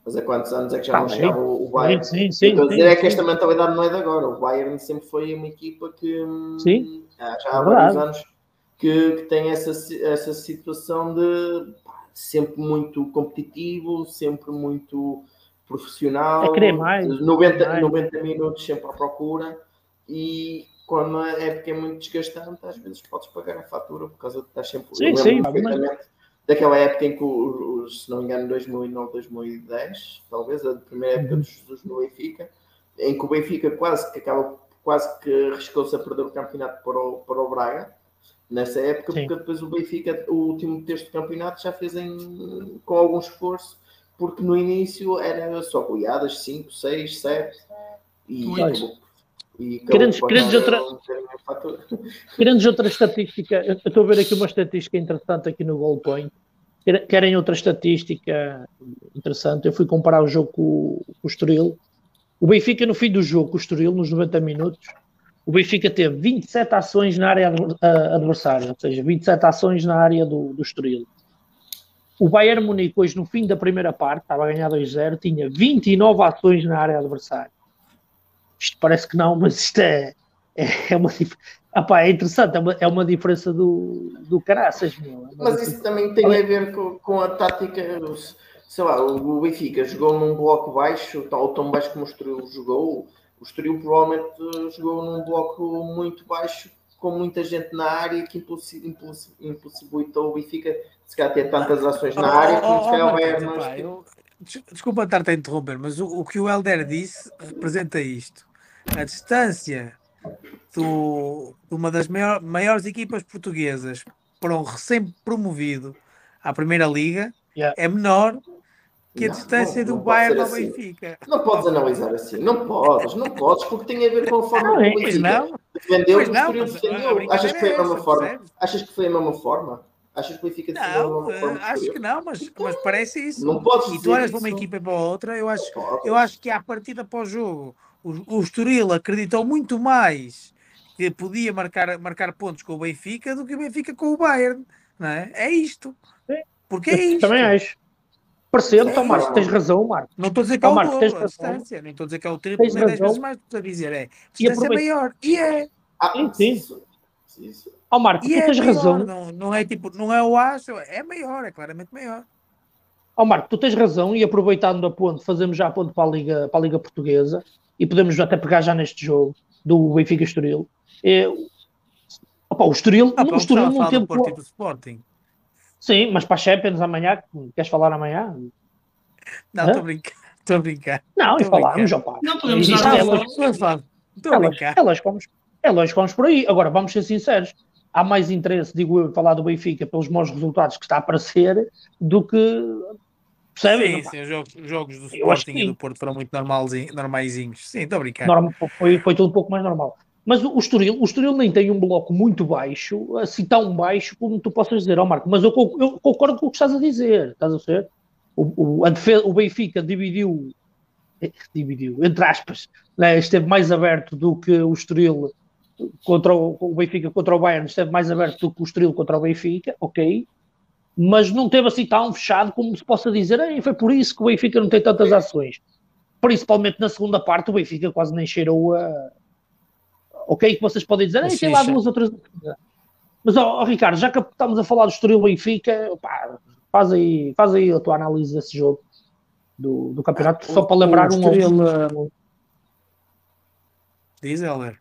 B: Mas há quantos anos é que já não chegava o Bayern?
A: Sim, sim,
B: sim, dizer é que esta mentalidade não é de agora. O Bayern sempre foi uma equipa que sim, já há é vários anos que, que, tem essa, essa situação de pá, sempre muito competitivo, sempre muito profissional.
A: É querer mais.
B: 90, mais. 90 minutos sempre à procura e quando a época é muito desgastante, às vezes podes pagar a fatura por causa de estar sempre.
A: Sim, sim,
B: daquela época em que, os, se não me engano, 2009, 2010, talvez, a primeira época uhum. dos Jesus no Benfica, em que o Benfica quase que acaba, quase que arriscou-se a perder o campeonato para o, para o Braga, nessa época, Sim. porque depois o Benfica, o último terço do campeonato, já fez em, com algum esforço, porque no início era só goiadas 5, 6, 7 e,
A: e querendo, <laughs> querendo, outra, outra estatística, eu estou a ver aqui uma estatística interessante aqui no Goal Point. Querem outra estatística interessante? Eu fui comparar o jogo com, com o Estoril. O Benfica, no fim do jogo, com o Estoril, nos 90 minutos, o Benfica teve 27 ações na área adversária, ou seja, 27 ações na área do, do Estoril. O Bayern Munique, hoje, no fim da primeira parte, estava a ganhar 2-0, tinha 29 ações na área adversária isto parece que não, mas isto é, é, é uma Epá, é interessante, é uma, é uma diferença do, do caraças, meu. É
B: mas isso também tem a ver com, com a tática, sei lá, o Benfica jogou num bloco baixo, tal tão baixo como o Estoril jogou, o Estoril provavelmente jogou num bloco muito baixo, com muita gente na área, que impossibilitou o Benfica se calhar ter tantas ações na área, como se calhar o Bayern
C: Desculpa estar-te a interromper, mas o, o que o Helder disse representa isto a distância do, de uma das maior, maiores equipas portuguesas para um recém-promovido à Primeira Liga yeah. é menor que a não, distância não, do Bayern ao assim. Benfica.
B: Não podes analisar assim, não podes, não podes, porque tem a ver com a forma
C: como o Benfica
B: defendeu, não, defendeu. Achas que foi a mesma forma? Achas que foi a mesma forma? Achas que o Benfica
C: Não, eh, acho que não, mas, mas parece isso.
B: Não podes
C: e tu olhas para uma equipa e para outra, eu acho, eu acho que à partida para o jogo o, o Estoril acreditou muito mais que podia marcar, marcar pontos com o Benfica do que o Benfica com o Bayern. Não é? é isto. Porque é isto.
A: Também acho. Percebo, então, Marco, tens razão, Marco.
C: Não estou a dizer que é o Marco, dobro, a distância, nem estou a dizer que é o triplo, nem 10 vezes mais, estou a dizer é, a distância é maior, e é.
B: Ah, sim, sim.
A: Isso. Oh, Marco, e tu é tens maior, razão.
C: Não, não é tipo, não é o aço, é maior, é claramente maior.
A: Ó oh, Marco, tu tens razão e aproveitando a ponte, fazemos já a ponte para a Liga, para a Liga Portuguesa. E podemos até pegar já neste jogo do Benfica Estoril. É, opa, o Estoril,
C: Ah,
A: o
C: pá,
A: Estoril não teve.
C: do Porto do Sporting.
A: Sim, mas para a Champions amanhã, queres falar amanhã?
C: Não, estou a brincar. Estou <laughs> a brincar.
A: Não, e
C: brincar.
A: opa.
D: Não podemos dar
A: é lógico que vamos, que vamos por aí. Agora, vamos ser sinceros. Há mais interesse, digo eu, em falar do Benfica pelos maus resultados que está a aparecer do que. Percebem?
C: Sim, sim, os jogos, os jogos do Sporting e do Porto foram muito normalzinhos, normaizinhos. Sim, estou a brincar.
A: norma- foi, foi tudo um pouco mais normal. Mas o, o Estoril, o Estoril nem tem um bloco muito baixo, assim tão baixo como tu possas dizer, ó Marco, mas eu, eu concordo com o que estás a dizer, estás a ver? O, o, defesa- o Benfica dividiu, eh, dividiu, entre aspas, né, esteve mais aberto do que o Estoril contra o, o Benfica contra o Bayern, esteve mais aberto do que o Estoril contra o Benfica, ok, mas não teve assim tão fechado como se possa dizer, "Ei, foi por isso que o Benfica não tem tantas ações. Principalmente na segunda parte, o Benfica quase nem cheirou a. Ok, que vocês podem dizer, "Ei, tem lá
C: xixa."
A: duas outras. Mas, ó, Ricardo, já que estamos a falar do Estoril Benfica, pá, faz, aí, faz aí a tua análise desse jogo do, do campeonato, só
C: O-
A: para lembrar
C: o
A: um.
C: Estoril, eh, Diz, Helder.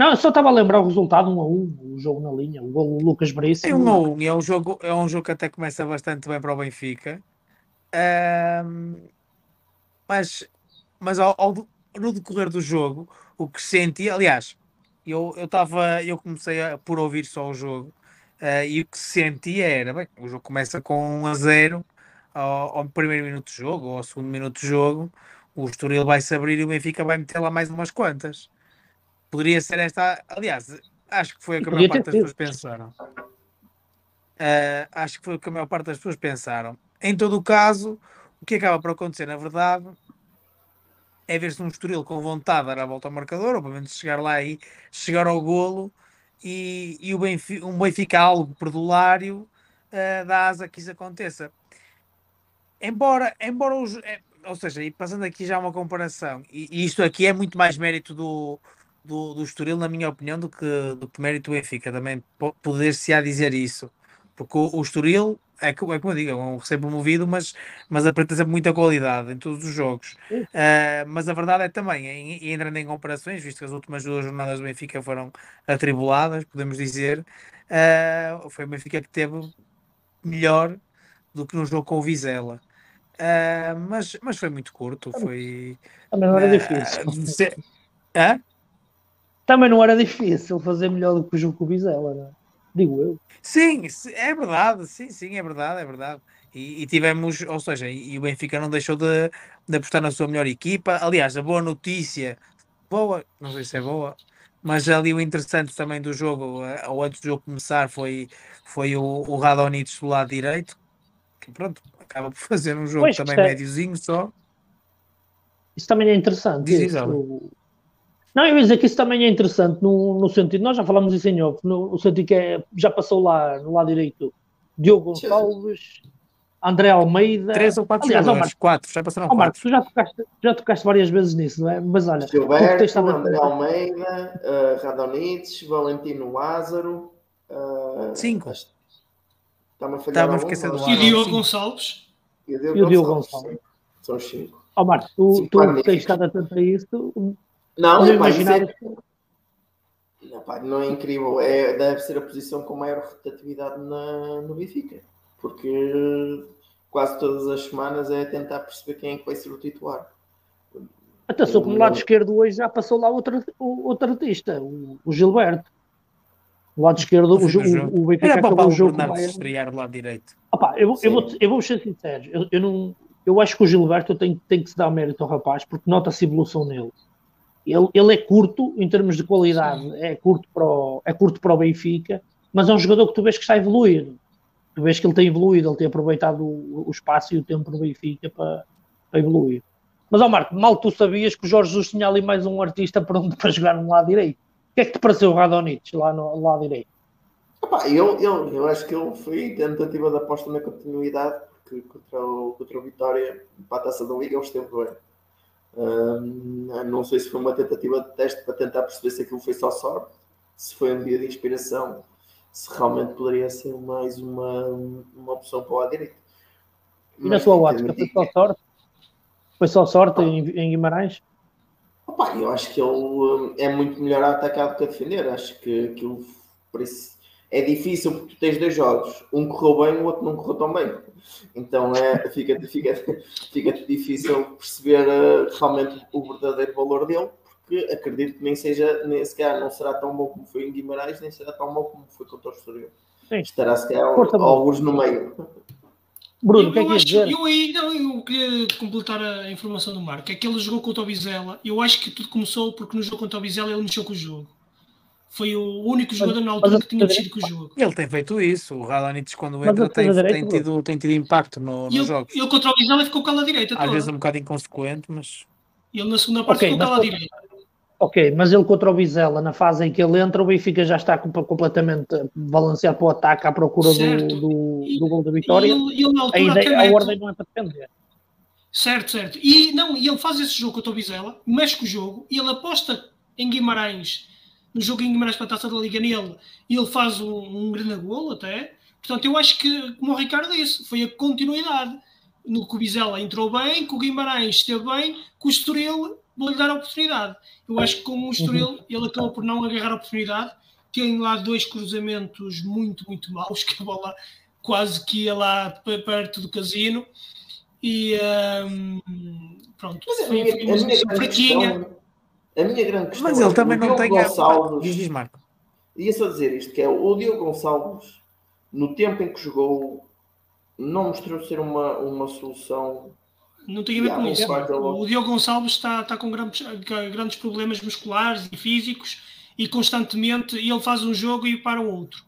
A: Não, eu só estava a lembrar o resultado 1 a 1, o jogo na linha, o gol do Lucas
C: É
A: Veríssimo.
C: um a um, e é um jogo, é um jogo que até começa bastante bem para o Benfica. Ahm, mas mas ao, ao- no decorrer do jogo, o que senti, aliás, eu eu estava, eu comecei a, por ouvir só o jogo, ah, e o que senti era, bem, o jogo começa com 1 a 0 ao, ao primeiro minuto de jogo, ou ao segundo minuto de jogo, o Estoril vai se abrir e o Benfica vai meter lá mais umas quantas. Poderia ser esta, aliás, acho que foi a que a maior parte das pessoas pensaram. Uh, acho que foi o que a maior parte das pessoas pensaram. Em todo o caso, o que acaba por acontecer, na verdade, é ver-se um Estoril com vontade de dar a volta ao marcador, ou pelo menos chegar lá e chegar ao golo, e, e o Benfica, um Benfica algo perdulário uh, dá asa que isso aconteça. Embora, embora os, é, ou seja, e passando aqui já uma comparação, e, e isto aqui é muito mais mérito do, do, do Estoril, na minha opinião, do que, do que mérito do Benfica, também po- poder-se á dizer isso. Porque o, o Estoril, é, é como eu digo, é um recém-promovido, mas, mas apresenta sempre muita qualidade em todos os jogos. Ah, mas a verdade é também, e entrando em comparações, visto que as últimas duas jornadas do Benfica foram atribuladas, podemos dizer, ah, foi o Benfica que teve melhor do que no jogo com o Vizela. Ah, mas, mas foi muito curto, foi...
A: Também não era
C: ah,
A: difícil.
C: se- Hã?
A: Também não era difícil fazer melhor do que o jogo com o Vizela, não é? Digo eu.
C: Sim, é verdade, sim, sim, é verdade, é verdade. E, e tivemos, ou seja, e, e o Benfica não deixou de, de apostar na sua melhor equipa. Aliás, a boa notícia, boa, não sei se é boa, mas ali o interessante também do jogo, eh, ou antes do jogo começar, foi, foi o, o Radonjic do lado direito, que pronto, acaba por fazer um jogo
A: Pois,
C: também
A: é-
C: médiozinho só.
A: Isso também é interessante. Isso. Não, eu ia dizer que isso também é interessante no, no sentido, nós já falamos isso em off, no, no sentido que é, já passou lá no lado direito Diogo Gonçalves, André Almeida.
C: Três ou quatro
A: Aliás,
C: jogadores,
A: Marco,
C: quatro, já passaram
A: ó, Marco,
C: quatro.
A: tu já tocaste, já tocaste várias vezes nisso, não é? Mas olha,
B: Gilberto,
A: estado a
B: André Almeida, uh, Radonjic, Valentino Lázaro. uh,
C: Cinco.
B: Está-me a falhar
C: Estava a
B: algum,
C: esquecer do
B: mas-
D: E o. Diogo. Gonçalves?
B: E o Diogo Gonçalves, sim. São os cinco.
A: ó Marco, tu,
B: Sim,
A: tu
B: magnífico.
A: tens estado atento a isso,
B: Não, é,
A: imaginar
B: é, não, pá, não é incrível. É, deve ser a posição com maior rotatividade na, no Benfica. Porque quase todas as semanas é tentar perceber quem é que vai ser o titular.
A: Atenção, que no lado esquerdo hoje já passou lá outro, o- outro artista, o, o Gilberto. No lado esquerdo,
C: No
A: o, o, o Benfica
C: Era para o
A: o jogo o
C: Bernardo estrear do lado direito.
A: Opa, eu, vou- eu, vou, eu vou ser sincero, eu, eu não, eu acho que o Gilberto tem, tem que se dar mérito ao rapaz, porque nota-se evolução nele. Ele, ele é curto em termos de qualidade, é curto, para o, é curto para o Benfica, mas é um jogador que tu vês que está a evoluir. Tu vês que ele tem evoluído, ele tem aproveitado o, o espaço e o tempo no Benfica para, para evoluir. Mas, ó Marco, mal tu sabias que o Jorge Jesus tinha ali mais um artista para, onde- para jogar no lado direito. O que é que te pareceu o Radonjic lá no lado direito?
B: Epá, eu, eu, eu acho que ele foi tentativa de aposta na continuidade, porque contra o, contra o Vitória, para a taça da Liga, ele esteve bem. Não sei se foi uma tentativa de teste para tentar perceber se aquilo foi só sorte, se foi um dia de inspiração, se realmente poderia ser mais uma, uma opção para o lado direito.
A: E na
B: Mas que
A: ótica, foi só sorte? Foi só sorte em, em Guimarães?
B: Opa, eu acho que ele hum, é muito melhor a atacar do que a defender. Acho que aquilo é difícil porque tu tens dois jogos, um correu bem, o outro não correu tão bem. Então é, fica, fica, fica difícil perceber uh, realmente o verdadeiro valor dele, porque acredito que nem seja, nem sequer não será tão bom como foi em Guimarães, nem será tão bom como foi contra o Estoril. Estará sequer alguns no meio.
A: Bruno, o que é que acho, dizer?
D: Eu, aí, não, eu queria completar a informação do Marco. É que ele jogou contra o Vizela. Eu acho que tudo começou porque no jogo contra o Vizela ele mexeu com o jogo. Foi o único jogador na altura que tinha mexido com o jogo.
C: Ele tem feito isso. O Radonich, quando entra, tem, tem, tido, tem tido impacto no, nos jogos.
D: Ele contra o Vizela ficou com a direita.
C: Às vezes um bocado inconsequente, mas.
D: Ele na segunda parte okay, ficou com a direita.
A: Ok, mas ele contra o Vizela, na fase em que ele entra, o Benfica já está completamente balanceado para o ataque à procura certo. do, do, do gol da vitória. E ele, ele, a, ideia, a ordem não é para defender.
D: Certo, certo. E não, e ele faz esse jogo contra o Vizela, mexe com o jogo, e ele aposta em Guimarães, no jogo em Guimarães para a taça da Liga nele, e ele faz um, um grande golo até. Portanto, eu acho que, como o Ricardo disse, foi a continuidade. No que o Vizela entrou bem, que o Guimarães esteve bem, que o Estoril vou-lhe dar a oportunidade. Eu acho que como o Estoril, uhum. ele acabou por não agarrar a oportunidade, tem lá dois cruzamentos muito, muito maus, <laughs> que a bola quase que ia lá perto do casino, e um, pronto,
B: Mas a minha, foi, a minha fraquinha. Questão, a minha grande questão
C: Mas ele é também não tem
B: Gonçalves,
C: diz, diz Marco.
B: Ia só dizer isto, que é o Diogo Gonçalves, no tempo em que jogou, não mostrou ser uma, uma solução
D: não tem a ver com isso. O Diogo Gonçalves está, está com grandes, grandes problemas musculares e físicos e constantemente ele faz um jogo e para o outro.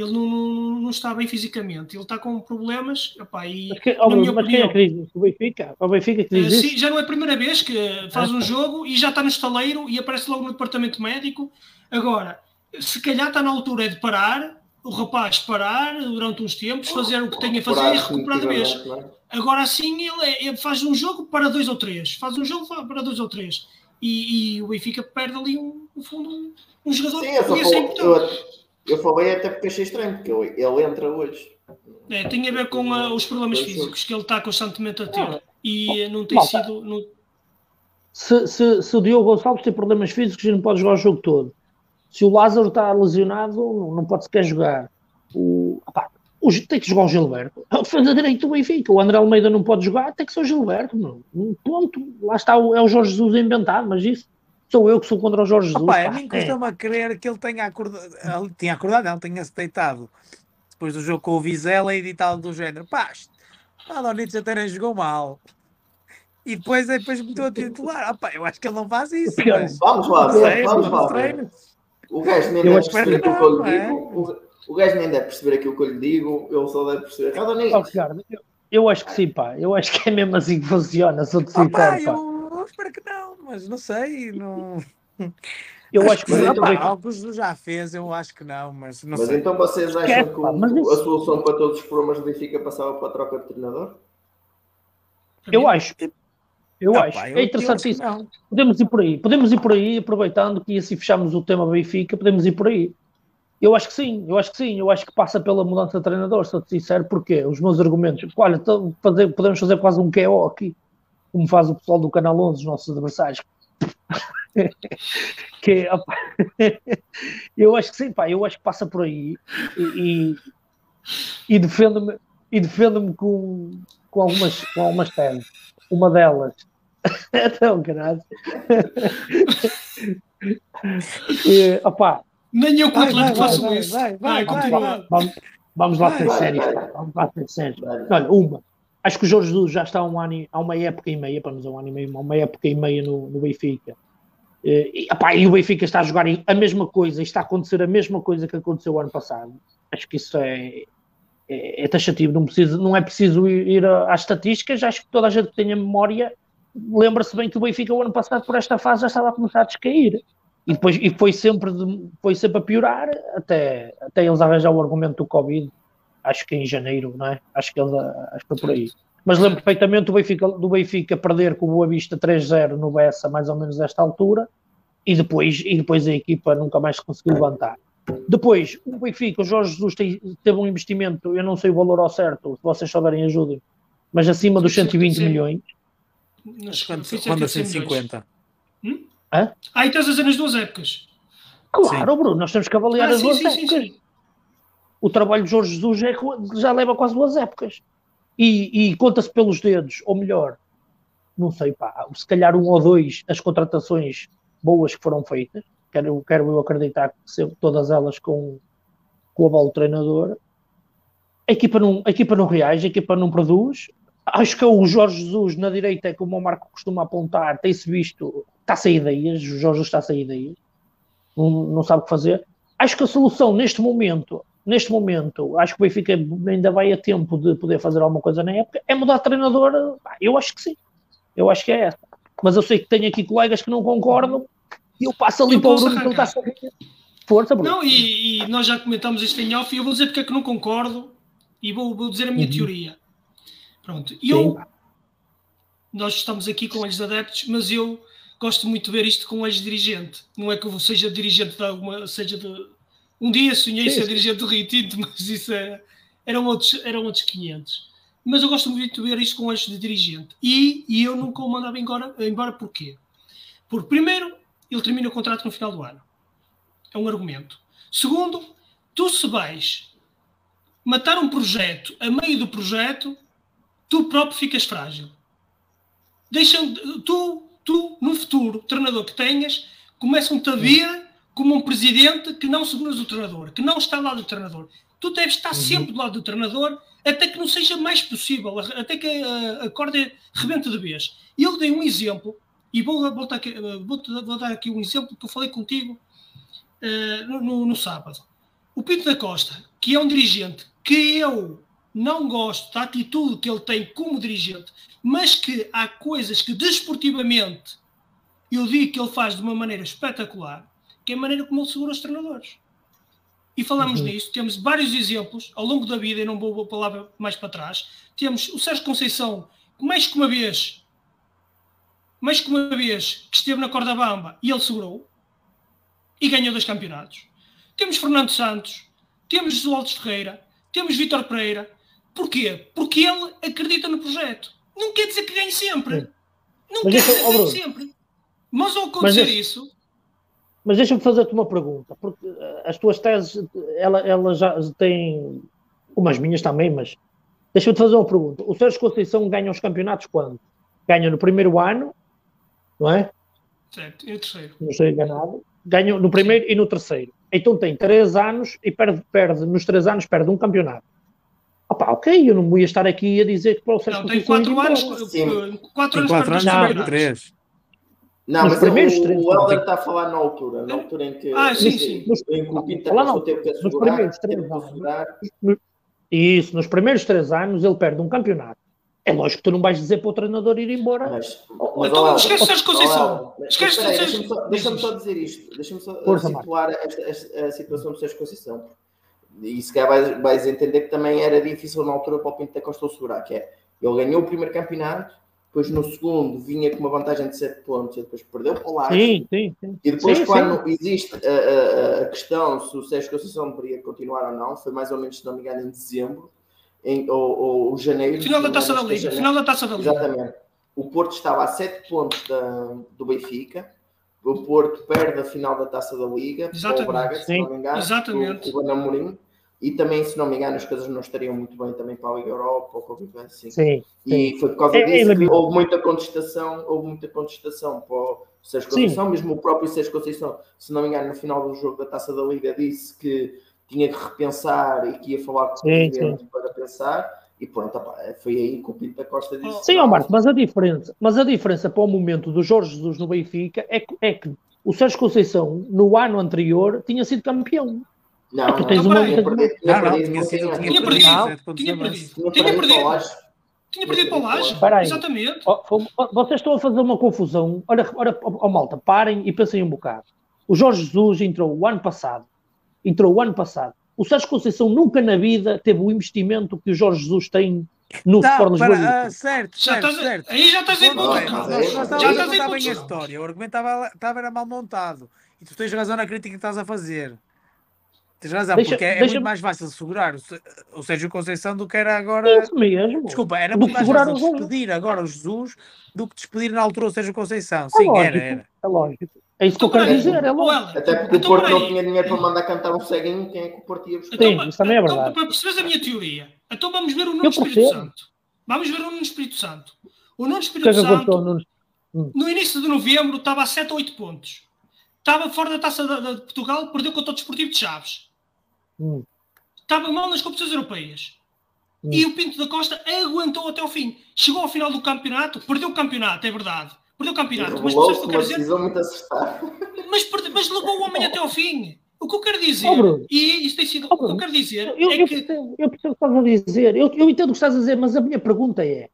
D: Ele não, não, não está bem fisicamente, ele está com problemas. Epá, e,
A: mas, que, oh, mas opinião, quem é que diz isso? O Benfica? O Benfica que diz uh,
D: sim, já não é a primeira vez que faz um jogo e já está no estaleiro e aparece logo no departamento médico. Agora, se calhar está na altura de parar, o rapaz parar durante uns tempos, fazer o que tem a fazer e recuperar de vez. Agora sim ele, é, ele, faz um jogo para dois ou três. Faz um jogo para dois ou três. E, e o Benfica perde ali um, no fundo um, um jogador
B: sim, que podia ser eu falei até porque achei estranho, porque ele entra hoje.
D: É, tem a ver com uh, os problemas físicos que ele está constantemente a ter. E não tem sido. Não...
A: Se, se, se o Diogo Gonçalves tem problemas físicos e não pode jogar o jogo todo, se o Lázaro está lesionado, não, não pode sequer jogar. O, opá, o, tem que jogar o Gilberto. É <laughs> o defesa direito do Benfica. O André Almeida não pode jogar, tem que ser o Gilberto. Um ponto. Lá está, o, é o Jorge Jesus inventado, mas isso sou eu que sou contra o Jorge Jesus.
C: Opa, a mim custa-me a crer que ele tenha acordado, ele tinha acordado, não, tenha-se deitado depois do jogo com o Vizela e tal do género. Pá, a Donitz até nem jogou mal. E depois, depois meteu a titular. Opa, eu acho que ele não faz isso. Mas...
B: Vamos lá, vamos lá. O gajo nem deve perceber aquilo que eu lhe é? digo. O, gajo nem deve perceber aquilo que eu lhe digo, ele só deve perceber. Oh,
A: Ricardo, eu, eu acho que sim, pá. Eu acho que é mesmo assim que funciona, sou de sincero, pá.
C: Eu espero que não, mas não sei. Não... <laughs>
A: Eu acho, acho que,
C: que pá, alguns já fez, eu acho que não, mas não
B: mas
C: sei.
B: então vocês acham que, que o, a solução para todos os problemas do Benfica passava para a troca de treinador?
A: Eu acho. Eu não, acho. Pá, eu, é interessante isso. Podemos ir por aí. Podemos ir por aí, aproveitando que assim fechamos o tema Benfica, podemos ir por aí. Eu acho que sim, eu acho que sim, eu acho que passa pela mudança de treinador, sou sincero, porque os meus argumentos, olha, então, fazer, podemos fazer quase um QO aqui, como faz o pessoal do Canal 11, os nossos adversários. <laughs> que, opa, <laughs> eu acho que sim, pá, eu acho que passa por aí e, e, e defendo-me e defendo-me com, com algumas, com algumas teses. Uma delas <laughs> então, caralho. e, opa.
D: Nem eu completo faço vai, isso. Vai, vai, vai,
A: vai, Vamos, vamos lá ser sérios. Vamos lá ser sérios. Olha, uma. Acho que o Jorge Jesus já está há, um ano, há uma época e meia, para nos um ano e meio, uma época e meia no, no Benfica. E, opa, e o Benfica está a jogar a mesma coisa, e está a acontecer a mesma coisa que aconteceu ano passado. Acho que isso é, é, é taxativo, não, não é preciso ir, ir às estatísticas, acho que toda a gente que tenha memória lembra-se bem que o Benfica o ano passado por esta fase já estava a começar a descair e depois e foi sempre foi sempre a piorar até, até eles arranjar o argumento do Covid acho que em janeiro, não é? Acho que eles acho que por aí. Mas lembro perfeitamente do Benfica, do Benfica perder com o Boa Vista 3-0 no Bessa, mais ou menos nesta altura, e depois, e depois a equipa nunca mais conseguiu levantar. Depois, o Benfica, o Jorge Jesus tem, teve um investimento, eu não sei o valor ao certo, se vocês souberem ajudem, mas acima dos 120 milhões.
C: Quando, quando 150? Hum?
A: Hã?
D: Ah, e estás a dizer nas duas épocas.
A: Claro, Bruno, nós temos que avaliar
D: Ah,
A: as
D: sim,
A: duas
D: sim, sim,
A: épocas.
D: sim.
A: O trabalho de Jorge Jesus é, já leva quase duas épocas. E, e conta-se pelos dedos, ou melhor, não sei, pá, se calhar um ou dois as contratações boas que foram feitas, quero, quero eu acreditar que todas elas com, com a bola do treinador. A equipa, não, a equipa não reage, a equipa não produz. Acho que o Jorge Jesus na direita, é como o Marco costuma apontar, tem-se visto, está sem ideias, o Jorge está sem ideias, não, não sabe o que fazer. Acho que a solução neste momento, neste momento, acho que o Benfica ainda vai a tempo de poder fazer alguma coisa na época, é mudar de treinador. Eu acho que sim. Eu acho que é essa. Mas eu sei que tenho aqui colegas que não concordam e eu passo ali
D: Eu
A: para o Bruno
D: arrancar.
A: sem Força, Bruno.
D: Não, e, e nós já comentámos isto em off e eu vou dizer porque é que não concordo e vou, vou dizer a minha
A: Uhum.
D: teoria. Pronto,
A: Sim,
D: eu, nós estamos aqui com olhos adeptos, mas eu gosto muito de ver isto com de dirigente. Não é que eu seja dirigente de alguma, seja de. Um dia sonhei ser dirigente do Rio Tinto, <laughs> mas isso é, eram, outros, eram outros 500. Mas eu gosto muito de ver isto com olhos de dirigente. E, e eu nunca o mandava embora, embora porquê? Porque, primeiro, ele termina o contrato no final do ano. É um argumento. Segundo, tu se vais matar um projeto a meio do projeto, tu próprio ficas frágil. Deixa, tu, tu, no futuro, treinador que tenhas, começam-te a ver como um presidente que não seguras o treinador, que não está ao lado do treinador. Tu deves estar sempre do lado do treinador até que não seja mais possível, até que a, a corda rebente de vez. Eu dei um exemplo, e vou, vou, dar aqui, vou, vou dar aqui um exemplo que eu falei contigo eh, no, no- no sábado. O Pinto da Costa, que é um dirigente que eu não gosto da atitude que ele tem como dirigente, mas que há coisas que desportivamente eu digo que ele faz de uma maneira espetacular, que é a maneira como ele segura os treinadores. E falamos
A: Uhum.
D: nisso, temos vários exemplos ao longo da vida, e não vou a palavra mais para trás. Temos o Sérgio Conceição, que mais que uma vez, mais que uma vez, que esteve na corda bamba e ele segurou e ganhou dois campeonatos. Temos Fernando Santos, temos José Alves Ferreira, temos Vítor Pereira. Porquê? Porque ele acredita no projeto. Não quer dizer que ganhe sempre. Não
A: Mas
D: quer dizer que ganhe sempre. Mas ao acontecer
A: esse-
D: isso,
A: Mas deixa-me fazer-te uma pergunta, porque eh, as tuas teses, ela, ela já têm, como as minhas também, mas deixa-me te fazer uma pergunta. O Sérgio Conceição ganha os campeonatos quando? Ganha no primeiro ano, não é?
D: certo, e o terceiro.
A: Não estou enganado. Ganha no primeiro e no terceiro. Então tem três anos e perde, perde nos três anos perde um campeonato. Opa, ok, eu não ia estar aqui a dizer que para o Sérgio
D: Não, tem
A: Conceição
D: quatro anos,
A: embora.
B: Sim.
D: eh, quatro anos
C: quatro
D: para
C: anos
A: Não,
C: já
A: não.
C: perde três.
B: Não,
A: Nos
B: mas
A: primeiros
B: o,
A: três,
B: o Helder está a falar na altura, na altura em que,
D: Ah, sim, sim.
A: Nos-
B: em que o
A: não.
B: Costa teve que
A: Nos
B: assegurar,
A: primeiros três anos.
B: assegurar.
A: Isso, nos primeiros três anos ele perde um campeonato. É lógico que tu não vais dizer para o treinador ir embora.
B: Mas,
D: Então,
B: mas, Helder,
D: esquece Sérgio Conceição. Esquece
B: Deixa-me só, deixa-me
D: Diz
B: só dizer isto. Deixa-me só
A: Força,
B: situar esta, esta- a situação do Sérgio Conceição. E se calhar vais, vais entender que também era difícil na altura para o Pinto da Costa o segurar, que é, ele ganhou o primeiro campeonato, depois no segundo vinha com uma vantagem de 7 pontos e depois perdeu para o Lages.
A: Sim, sim, sim.
B: E depois,
A: Sim,
B: quando existe a, a- a questão se o Sérgio Conceição deveria continuar ou não, foi mais ou menos, se não me engano, em dezembro, em, ou, ou janeiro.
D: Final da taça da Liga. Final da taça da Liga.
B: Exatamente. O Porto estava a 7 pontos da- do Benfica. O Porto perde a final da taça da Liga para o
D: Exatamente.
B: Braga, se
A: Sim.
B: não me engano.
D: Exatamente.
B: O Amorim. E também, se não me engano, as coisas não estariam muito bem também para a Liga Europa ou qualquer coisa assim.
A: Sim,
B: E foi por causa
A: É, é
B: disso que
A: lamentável.
B: houve muita contestação, houve muita contestação para o Sérgio
A: Sim.
B: Conceição, mesmo o próprio Sérgio Conceição, se não me engano, no final do jogo da Taça da Liga disse que tinha que repensar e que ia falar com o
A: Sim,
B: presidente para pensar e pronto, foi aí que o Pinto da Costa disse.
A: Sim, ó Marco, mas a diferença, mas a diferença para o momento do Jorge Jesus no Benfica é que, é que o Sérgio Conceição, no ano anterior, tinha sido campeão.
B: Não, não,
A: tens
B: não,
A: uma-
B: tinha perdido, tinha
C: Não, não,
B: perdido,
C: tinha perdido
D: Tinha perdido.
B: tinha perdido para o
D: Laje. Exatamente.
A: Vocês estão a fazer uma confusão. Olha, olha ó, ó, malta, parem e pensem um bocado. O Jorge Jesus entrou o ano passado. Entrou o ano passado. O Sérgio Conceição nunca na vida teve o investimento que o Jorge Jesus tem no
C: Tá,
A: Sport
C: para-
A: Lisboa.
C: ah, certo,
D: Já
C: certo,
D: estás,
C: certo.
D: aí já estás em
C: Ponto,
D: ponto.
B: é- já
D: estás em
C: bem a história. O argumento estava, estava era mal montado. E tu tens razão na crítica que estás a fazer. Tens razão,
A: Deixa-
C: porque é, é
A: deixa-
C: muito mais fácil segurar o, Sérgio Conceição do que era agora.
A: Isso mesmo.
C: Desculpa, era muito mais
A: segurar
C: fácil despedir agora o Jesus do que despedir na altura o Sérgio Conceição.
A: É
C: Sim, era,
A: lógico,
C: era.
A: É lógico. É isso que eu
D: Então,
A: quero dizer, é
D: Ó,
A: lógico.
B: Até porque
D: então,
B: o Porto não tinha dinheiro para mandar cantar um ceguinho, quem é que o Porto ia buscar?
A: Sim,
D: Então,
A: isso também é
D: então,
A: verdade.
D: Para perceberes a minha teoria, então vamos ver o Nuno Espírito. Santo. Vamos ver o Nuno Espírito Santo. O Nuno
A: que
D: Espírito
A: é que?
D: Santo,
A: Nuno?
D: no início de novembro, estava a 7 ou 8 pontos. Estava fora da taça de Portugal, perdeu contra o Desportivo de Chaves.
A: Hum,
D: Estava mal nas competições europeias.
A: Hum.
D: E o Pinto da Costa aguentou até ao fim. Chegou ao final do campeonato, perdeu o campeonato, é verdade. Perdeu o campeonato. Mas o. Mas, mas levou o homem <laughs> até ao fim. O que eu quero dizer,
A: Bruno.
D: e isto tem sido.
A: Ó,
D: o que eu quero dizer
A: Eu,
D: é
A: eu
D: que.
A: percebo, eu percebo o que estás a dizer. Eu, eu entendo o que estás a dizer, mas a minha pergunta é: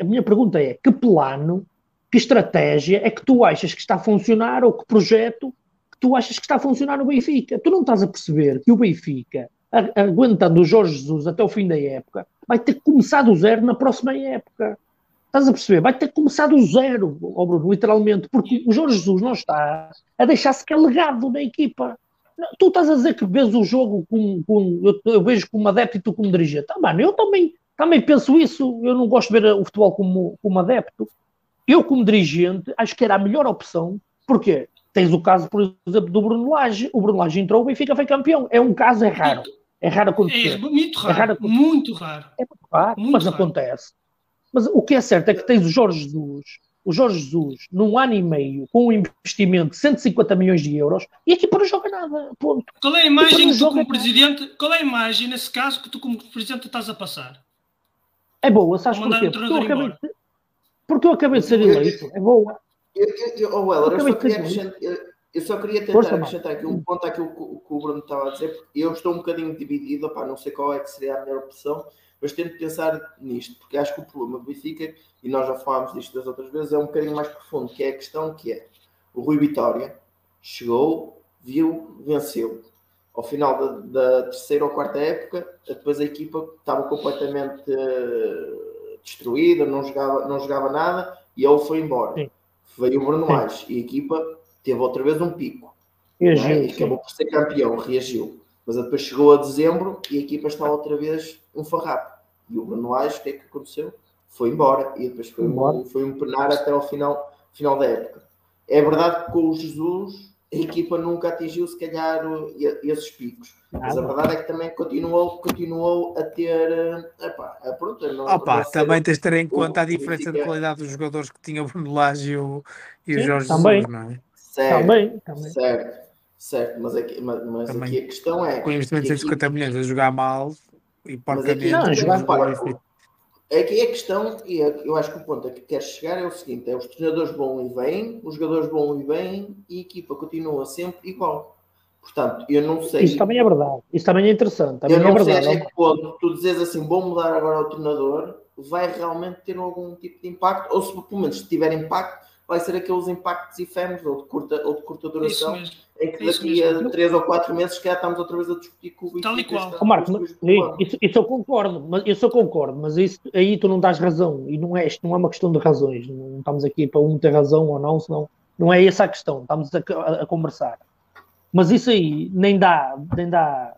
A: a minha pergunta é que plano, que estratégia é que tu achas que está a funcionar ou que projeto tu achas que está a funcionar no Benfica? Tu não estás a perceber que o Benfica, aguentando o Jorge Jesus até o fim da época, vai ter que começar do zero na próxima época. Estás a perceber? Vai ter que começar do zero, ó Bruno, literalmente, porque o Jorge Jesus não está a deixar sequer legado na equipa. Tu estás a dizer que vês o jogo com, com- eu, eu vejo como adepto e tu como dirigente. Ah, mano, eu também, também penso isso. Eu não gosto de ver o futebol como, como adepto. Eu, como dirigente, acho que era a melhor opção. Porquê? Tens o caso, por exemplo, do Bruno Lage. O Bruno Lage entrou, o Benfica foi campeão. É um caso, é raro. É raro
D: É
A: acontecer.
D: muito
A: É raro.
D: raro. Muito raro.
A: É muito raro,
D: Muito
A: mas
D: raro.
A: acontece. Mas o que é certo é que tens o Jorge Jesus, o Jorge Jesus, num ano e meio, com um investimento de 150 milhões de euros, e a equipa não joga nada. Ponto.
D: Qual é a imagem que tu, como presidente, qual é a imagem, nesse caso, que tu, como presidente, estás a passar?
A: É boa, sabes porquê? Porque eu,
D: treinador
A: acabei de, porque eu acabei de ser eleito. É boa.
B: Eu, eu, eu, oh, Weller, eu,
A: Acabei
B: só queria acrescentar, eu, só queria tentar
A: Força,
B: acrescentar aqui um ponto àquilo que, o- que o Bruno estava a dizer, porque eu estou um bocadinho dividido, opá, não sei qual é que seria a melhor opção, mas tento pensar nisto, porque acho que o problema do Benfica, e nós já falámos disto das outras vezes, é um bocadinho mais profundo, que é a questão que é, o Rui Vitória chegou, viu, venceu. Ao final da, da terceira ou quarta época, depois a equipa estava completamente eh, destruída, não jogava, não jogava nada, e ele foi embora.
A: Sim.
B: Veio o Bruno. Lage e a equipa teve outra vez um pico.
A: E
B: não é? E acabou por ser campeão, reagiu. Mas depois chegou a dezembro e a equipa está outra vez um farrapo. E o Bruno Lage, o que é que aconteceu? Foi embora. E depois foi,
A: Embora.
B: um, foi um penar até ao final, final da época. É verdade que com o Jesus a equipa nunca atingiu se calhar e- esses picos. Mas a verdade é que também continuou, continuou a ter. eh, Epá, pronto, não,
C: Opa, também tens de ter em conta a diferença de qualidade dos jogadores que tinha o Bruno Lage e o, e o Jorge
A: também.
C: Jesus, não é?
B: Certo,
A: Também, também.
B: certo, certo. Mas, aqui, mas, mas aqui a questão é.
C: Com investimento de
B: que aqui-
C: 150 milhões a jogar mal e porcamente.
A: Não, jogar
C: Benfica-
B: É que a questão, e é- eu acho que o ponto a que queres chegar é o seguinte: é os treinadores vão e vêm, os jogadores vão e vêm e a equipa continua sempre igual. Portanto, eu não sei.
A: Isso também é verdade. Isso também é interessante. Também
B: eu
A: é
B: não sei
A: verdade.
B: até que ponto tu dizes assim, vou mudar agora o treinador, vai realmente ter algum tipo de impacto, ou se pelo menos se tiver impacto, vai ser aqueles impactos efêmeros ou de curta, ou de curta
D: Isso
B: duração,
D: mesmo.
B: em que
D: isso
B: daqui a
D: mesmo.
B: três ou quatro meses já estamos outra vez a discutir com o
D: Tal e qual.
A: Ó, Marco, mas- isso, isso eu concordo, mas isso eu concordo, mas isso, aí tu não dás razão, e não é, isto não é uma questão de razões, não estamos aqui para um ter razão ou não, senão não é essa a questão, estamos a, a- a conversar. Mas isso aí nem dá, nem dá,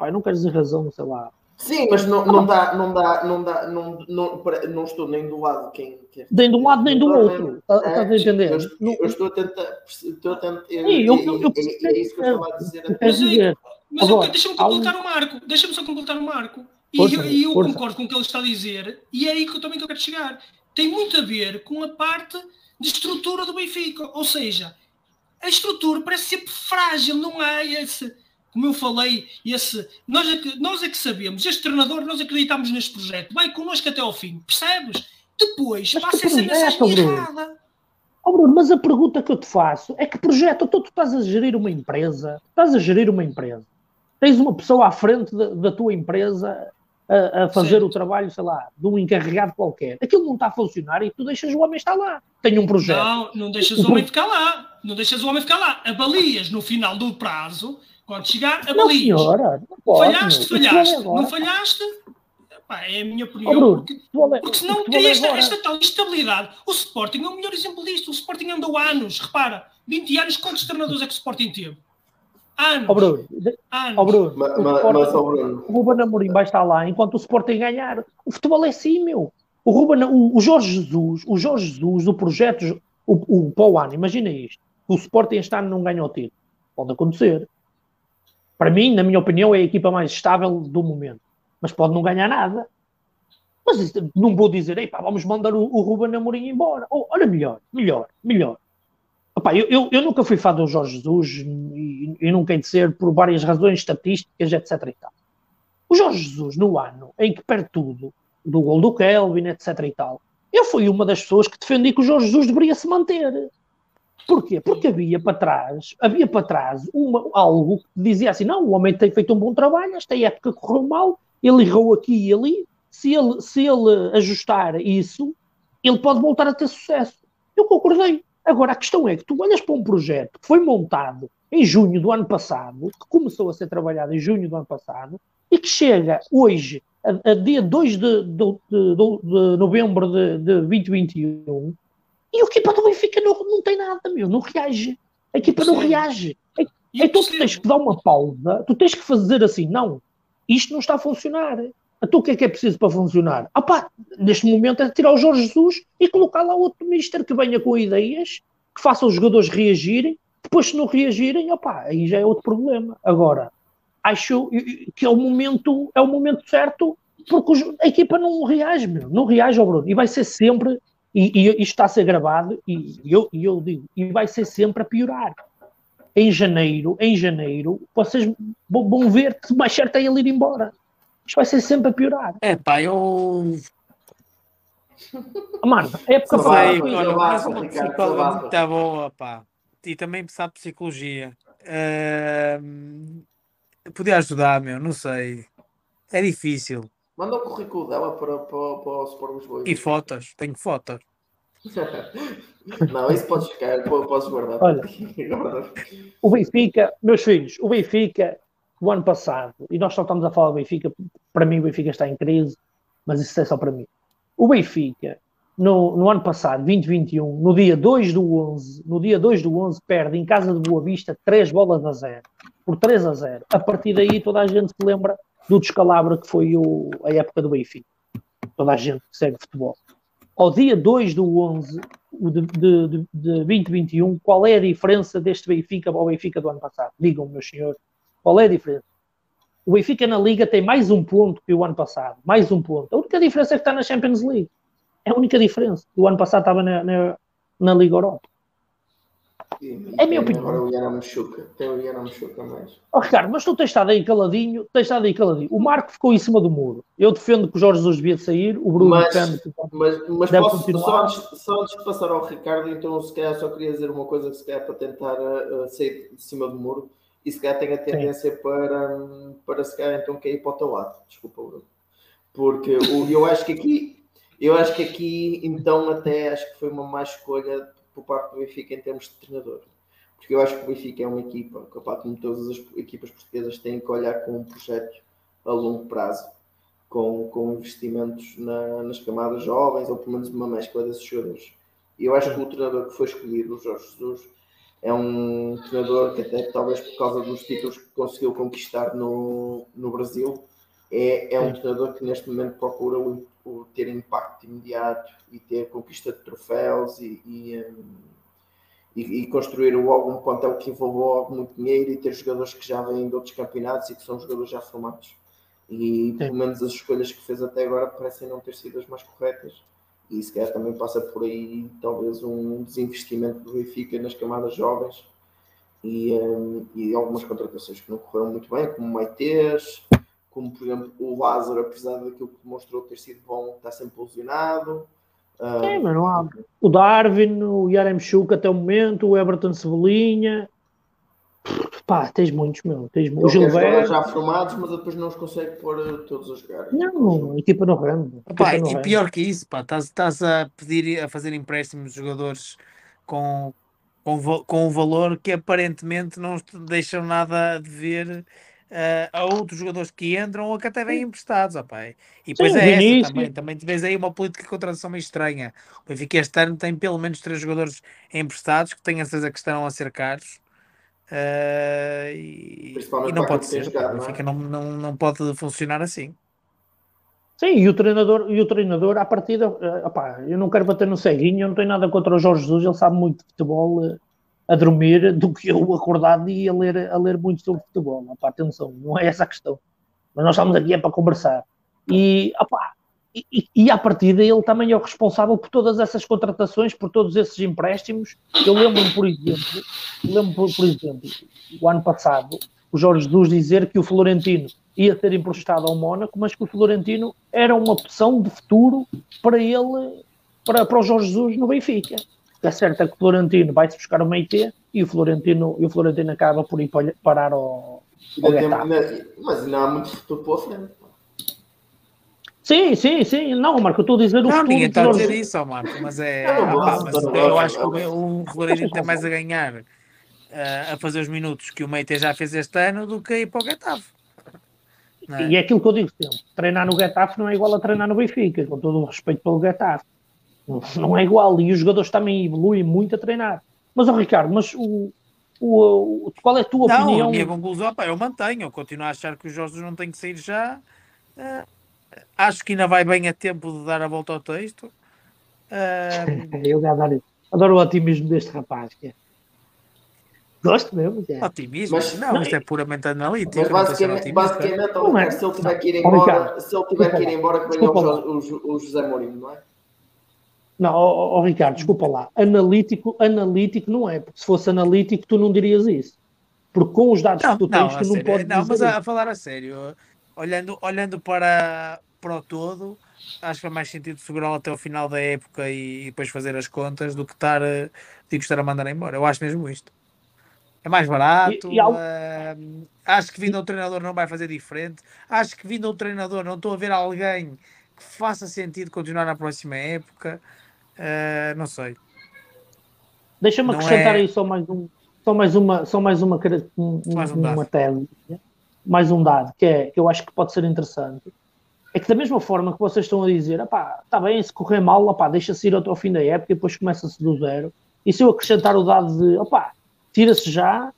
A: eu não quero dizer razão, sei lá,
B: Sim, mas não, não dá, não dá, não dá, não, não, não estou nem do lado de quem quer.
A: nem de um lado nem do outro, tá-
B: é,
A: estás a entender?
B: Eu, eu estou a tentar. Estou a tentar é,
A: Sim, eu- eu- eu
B: é, é isso que eu estava a dizer.
D: Mas
A: dizer,
D: Mas
A: Agora,
D: ok, deixa-me
A: um-
D: completar o Marco. Deixa-me só completar o Marco. E
A: Força,
D: eu, eu
A: força.
D: concordo com o que ele está a dizer, e é aí que eu também que eu quero chegar. Tem muito a ver com a parte de estrutura do Benfica. Ou seja, a estrutura parece sempre frágil, não há esse, como eu falei, esse. Nós é que, nós é que sabemos, este treinador, nós acreditamos neste projeto, vai connosco até ao fim, percebes? Depois
A: Mas
D: passa essa
A: projeto,
D: mensagem errada.
A: Oh, Bruno, mas a pergunta que eu te faço é que projeto, então tu estás a gerir uma empresa, estás a gerir uma empresa, tens uma pessoa à frente da, da tua empresa a, a fazer
D: Certo.
A: o trabalho, sei lá, de um encarregado qualquer. Aquilo não está a funcionar e tu deixas o homem estar lá. Tem um projeto.
D: Não, não deixas o homem ficar lá. Não deixas o homem ficar lá. Avalias no final do prazo, quando chegar,
A: Não,
D: avalias.
A: senhora, não pode.
D: falhaste,
A: é
D: falhaste. Não falhaste, epá, é a minha
A: Oh,
D: opinião.
A: Bruno,
D: porque,
A: é-
D: porque senão cria esta, esta tal instabilidade. O Sporting é o melhor exemplo disto. O Sporting andou anos, repara, 20 anos, quantos treinadores é que o Sporting teve? Anos.
A: Ó Bruno,
D: Anos.
A: ó Bruno,
B: Ma-
A: o Sporting-
B: Mas, Bruno,
A: o Ruben Amorim vai estar lá enquanto o Sporting ganhar. O futebol é assim, meu. O, Ruben, o, o Jorge Jesus, o Jorge Jesus, o projeto, o, o para o ano, imagina isto. O Sporting este ano não ganha o título. Pode acontecer. Para mim, na minha opinião, é a equipa mais estável do momento. Mas pode não ganhar nada. Mas não vou dizer, "Ei, pá, vamos mandar o, o Ruben Amorim embora. Ou, olha, melhor, melhor, melhor. Epá, eu, eu, eu nunca fui fã do Jorge Jesus e, e nunca hei de ser por várias razões estatísticas, etc. E tal. O Jorge Jesus, no ano em que perde tudo, do gol do Kelvin, etc. e tal, eu fui uma das pessoas que defendi que o Jorge Jesus deveria se manter. Porquê? Porque havia para trás, havia para trás uma, algo que dizia assim: não, o homem tem feito um bom trabalho, esta época correu mal, ele errou aqui e ali. Se ele, se ele ajustar isso, ele pode voltar a ter sucesso. Eu concordei. Agora, a questão é que tu olhas para um projeto que foi montado em junho do ano passado, que começou a ser trabalhado em junho do ano passado, e que chega hoje, a, a dia 2 de, de, de, de novembro de, de 2021, e a equipa do Benfica não, não tem nada, meu, não reage. A equipa não reage.
D: E eu
A: Então tu tens que dar uma pausa, tu tens que fazer assim, não, isto não está a funcionar. Então o que é que é preciso para funcionar? Ah pá, neste momento é tirar o Jorge Jesus e colocar lá outro mister que venha com ideias, que faça os jogadores reagirem, depois se não reagirem, opá, aí já é outro problema. Agora, acho que é o momento, é o momento certo, porque a equipa não reage, meu, não reage ao Bruno, e vai ser sempre, e, e isto está a ser gravado, e eu, e eu digo, e vai ser sempre a piorar em janeiro, em janeiro, vocês vão vão ver que mais certo é ele ir embora. Isto vai ser sempre a piorar.
C: É pá, eu
A: Mano, a época
B: Ricardo,
C: psicóloga muito boa, pá. E também sabe psicologia. Ahm, podia ajudar, meu, não sei. É difícil.
B: Manda o currículo dela para, para, para o Sport Lisboa.
C: E fotos, tenho fotos. <laughs>
B: Não, isso podes ficar, po- podes guardar.
A: Olha. <laughs> O Benfica, meus filhos, o Benfica, o ano passado, e nós só estamos a falar do Benfica, para mim o Benfica está em crise, mas isso é só para mim. O Benfica, no, no ano passado, 2021, no dia 2 do 11, no dia 2 do 11, perde em casa de Boa Vista 3 bolas a 0, por 3 a 0. A partir daí toda a gente se lembra do descalabro que foi o, a época do Benfica. Toda a gente que segue futebol. Ao dia 2 do 11 o de, de, de, de 2021, qual é a diferença deste Benfica ao Benfica do ano passado? Digam, meus senhores, qual é a diferença? O Benfica na Liga tem mais um ponto que o ano passado, mais um ponto. A única diferença é que está na Champions League. É a única diferença. O ano passado estava na, na, na Liga Europa. É a minha opinião.
B: Agora o Iana Machuca. Tem o Iana Machuca mais.
A: Ó Ricardo, mas tu tens estado aí caladinho, tens estado aí caladinho. O Marco ficou em cima do muro. Eu defendo que o Jorge Jesus devia de sair, o Bruno
B: Mas- Mas, mas
A: Deve
B: posso,
A: continuar.
B: só, antes, só antes de passar ao Ricardo, então se calhar só queria dizer uma coisa que se calhar para tentar uh, sair de cima do muro e se calhar tem a tendência para, um, para se calhar então cair para o teu lado. Desculpa, Bruno. Porque o, eu acho que aqui, eu acho que aqui então até acho que foi uma má escolha por parte do Benfica em termos de treinador. Porque eu acho que o Benfica é uma equipa, que, opá, como todas as equipas portuguesas, têm que olhar com um projeto a longo prazo com, com investimentos na- nas camadas jovens, ou pelo menos uma mescla desses jogadores. E eu acho que o treinador que foi escolhido, o Jorge Jesus, é um treinador que até talvez por causa dos títulos que conseguiu conquistar no, no Brasil, é, é um treinador que neste momento procura o, ter impacto imediato e ter conquista de troféus e, e, hum, e, e construir logo um plantel que envolveu logo muito dinheiro e ter jogadores que já vêm de outros campeonatos e que são jogadores já formados. E pelo menos as escolhas que fez até agora parecem não ter sido as mais corretas. E se calhar também passa por aí talvez um desinvestimento do Benfica nas camadas jovens e, hum, e algumas contratações que não correram muito bem, como o Maitês, como por exemplo o Lázaro, apesar daquilo que demonstrou ter sido bom, está sempre lesionado. Hum,
A: É, mas não há. O Darwin, o Yaremchuk até o momento, o Everton Cebolinha. Pá, tens muitos, meu. Tens mu- o
B: ele quer jogadores
A: Gilberto.
B: já formados, mas depois não os consegue pôr eh, todos a jogar.
A: Não, a equipa não rende. A
C: Pá,
A: equipa não
C: e
A: rende.
C: pior que isso, pá, estás, estás a pedir a fazer empréstimos de jogadores com, com, com um valor que aparentemente não te deixam nada de ver eh, a outros jogadores que entram ou que até vêm emprestados, ó pá. E depois
A: Sim,
C: é essa
A: Vinícius.
C: também, também vês aí uma política de contratação meio estranha. O Benfica este ano tem pelo menos três jogadores emprestados que tenho a certeza que estarão a ser caros. Eh, e E não pode ser.
B: jogado, não é?
C: Não, não, não pode funcionar assim.
A: Sim, e o treinador, e o treinador à partida, eh, opá, eu não quero bater no ceguinho, eu não tenho nada contra o Jorge Jesus, ele sabe muito de futebol eh, a dormir do que eu acordado e a ler, a ler muito sobre futebol. Opá, atenção, não é essa a questão. Mas nós estamos aqui é para conversar. E, opá, e, e, e à partida ele também é o responsável por todas essas contratações, por todos esses empréstimos. Eu lembro-me, por exemplo, lembro por, por exemplo, o ano passado, o Jorge Jesus dizer que o Florentino ia ser emprestado ao Mónaco, mas que o Florentino era uma opção de futuro para ele, para, para o Jorge Jesus no Benfica. É certo é que o Florentino vai-se buscar o Meite e o Florentino, e o Florentino acaba por ir pa- parar ao, ao
B: tem-
A: Getafe.
B: ainda- mas ainda há muito futuro pela frente.
A: Sim, sim, sim. Não, Marco, eu estou a dizer o
C: Não,
A: futuro
C: ninguém está a dizer isso, Marco, mas é.
B: Boa
C: ah, pá, mas eu acho que o, o Florentino tem mais a ganhar ah, a fazer os minutos que o Meite já fez este ano do que a ir para o Getafe. Não é?
A: E é aquilo que eu digo sempre: treinar no Getafe não é igual a treinar no Benfica, com todo o respeito pelo Getafe. Não, é igual. E os jogadores também evoluem muito a treinar. Mas, ó Ricardo, mas o, o, o- qual é a tua
C: Não,
A: opinião?
C: a minha conclusão, pá, eu mantenho, eu continuo a achar que o Jorge não tem que sair já. Ah, acho que ainda vai bem a tempo de dar a volta ao texto. Ah, <laughs>
A: Eu adoro, adoro o otimismo deste rapaz. que é. Gosto mesmo. que é.
C: otimismo,
B: Mas-
C: não,
A: não,
C: isto é puramente analítico.
B: Mas basicamente, basicamente
A: é.
B: Se ele tiver que ir embora, se ele tiver que ir embora, que venha o, o, o José Mourinho, não é?
A: Não, ó, ó, Ricardo, desculpa lá. Analítico, analítico não é, porque se fosse analítico tu não dirias isso. Porque com os dados
C: Não,
A: que tu
C: não,
A: tens,
C: a
A: tu não
C: sério,
A: podes
C: não, mas a, a falar a sério, olhando, olhando para, para o todo, acho que faz mais sentido segurá-lo até o final da época e, depois fazer as contas do que estar, eh, do que estar a mandar embora. Eu acho mesmo isto. É mais barato.
A: E- e ao-
C: eh, acho que vindo um treinador não vai fazer diferente. Acho que vindo um treinador não estou a ver alguém que faça sentido continuar na próxima época. Eh, não sei.
A: Deixa-me acrescentar
C: é-
A: aí só mais, um, só mais uma, só mais uma, um-
C: Mais um
A: uma tese, né? mais um dado, que, é, que eu acho que pode ser interessante. É que da mesma forma que vocês estão a dizer, está bem, se correr mal, opá, deixa-se ir até ao fim da época e depois começa-se do zero. E se eu acrescentar o dado de, opá, tira-se já,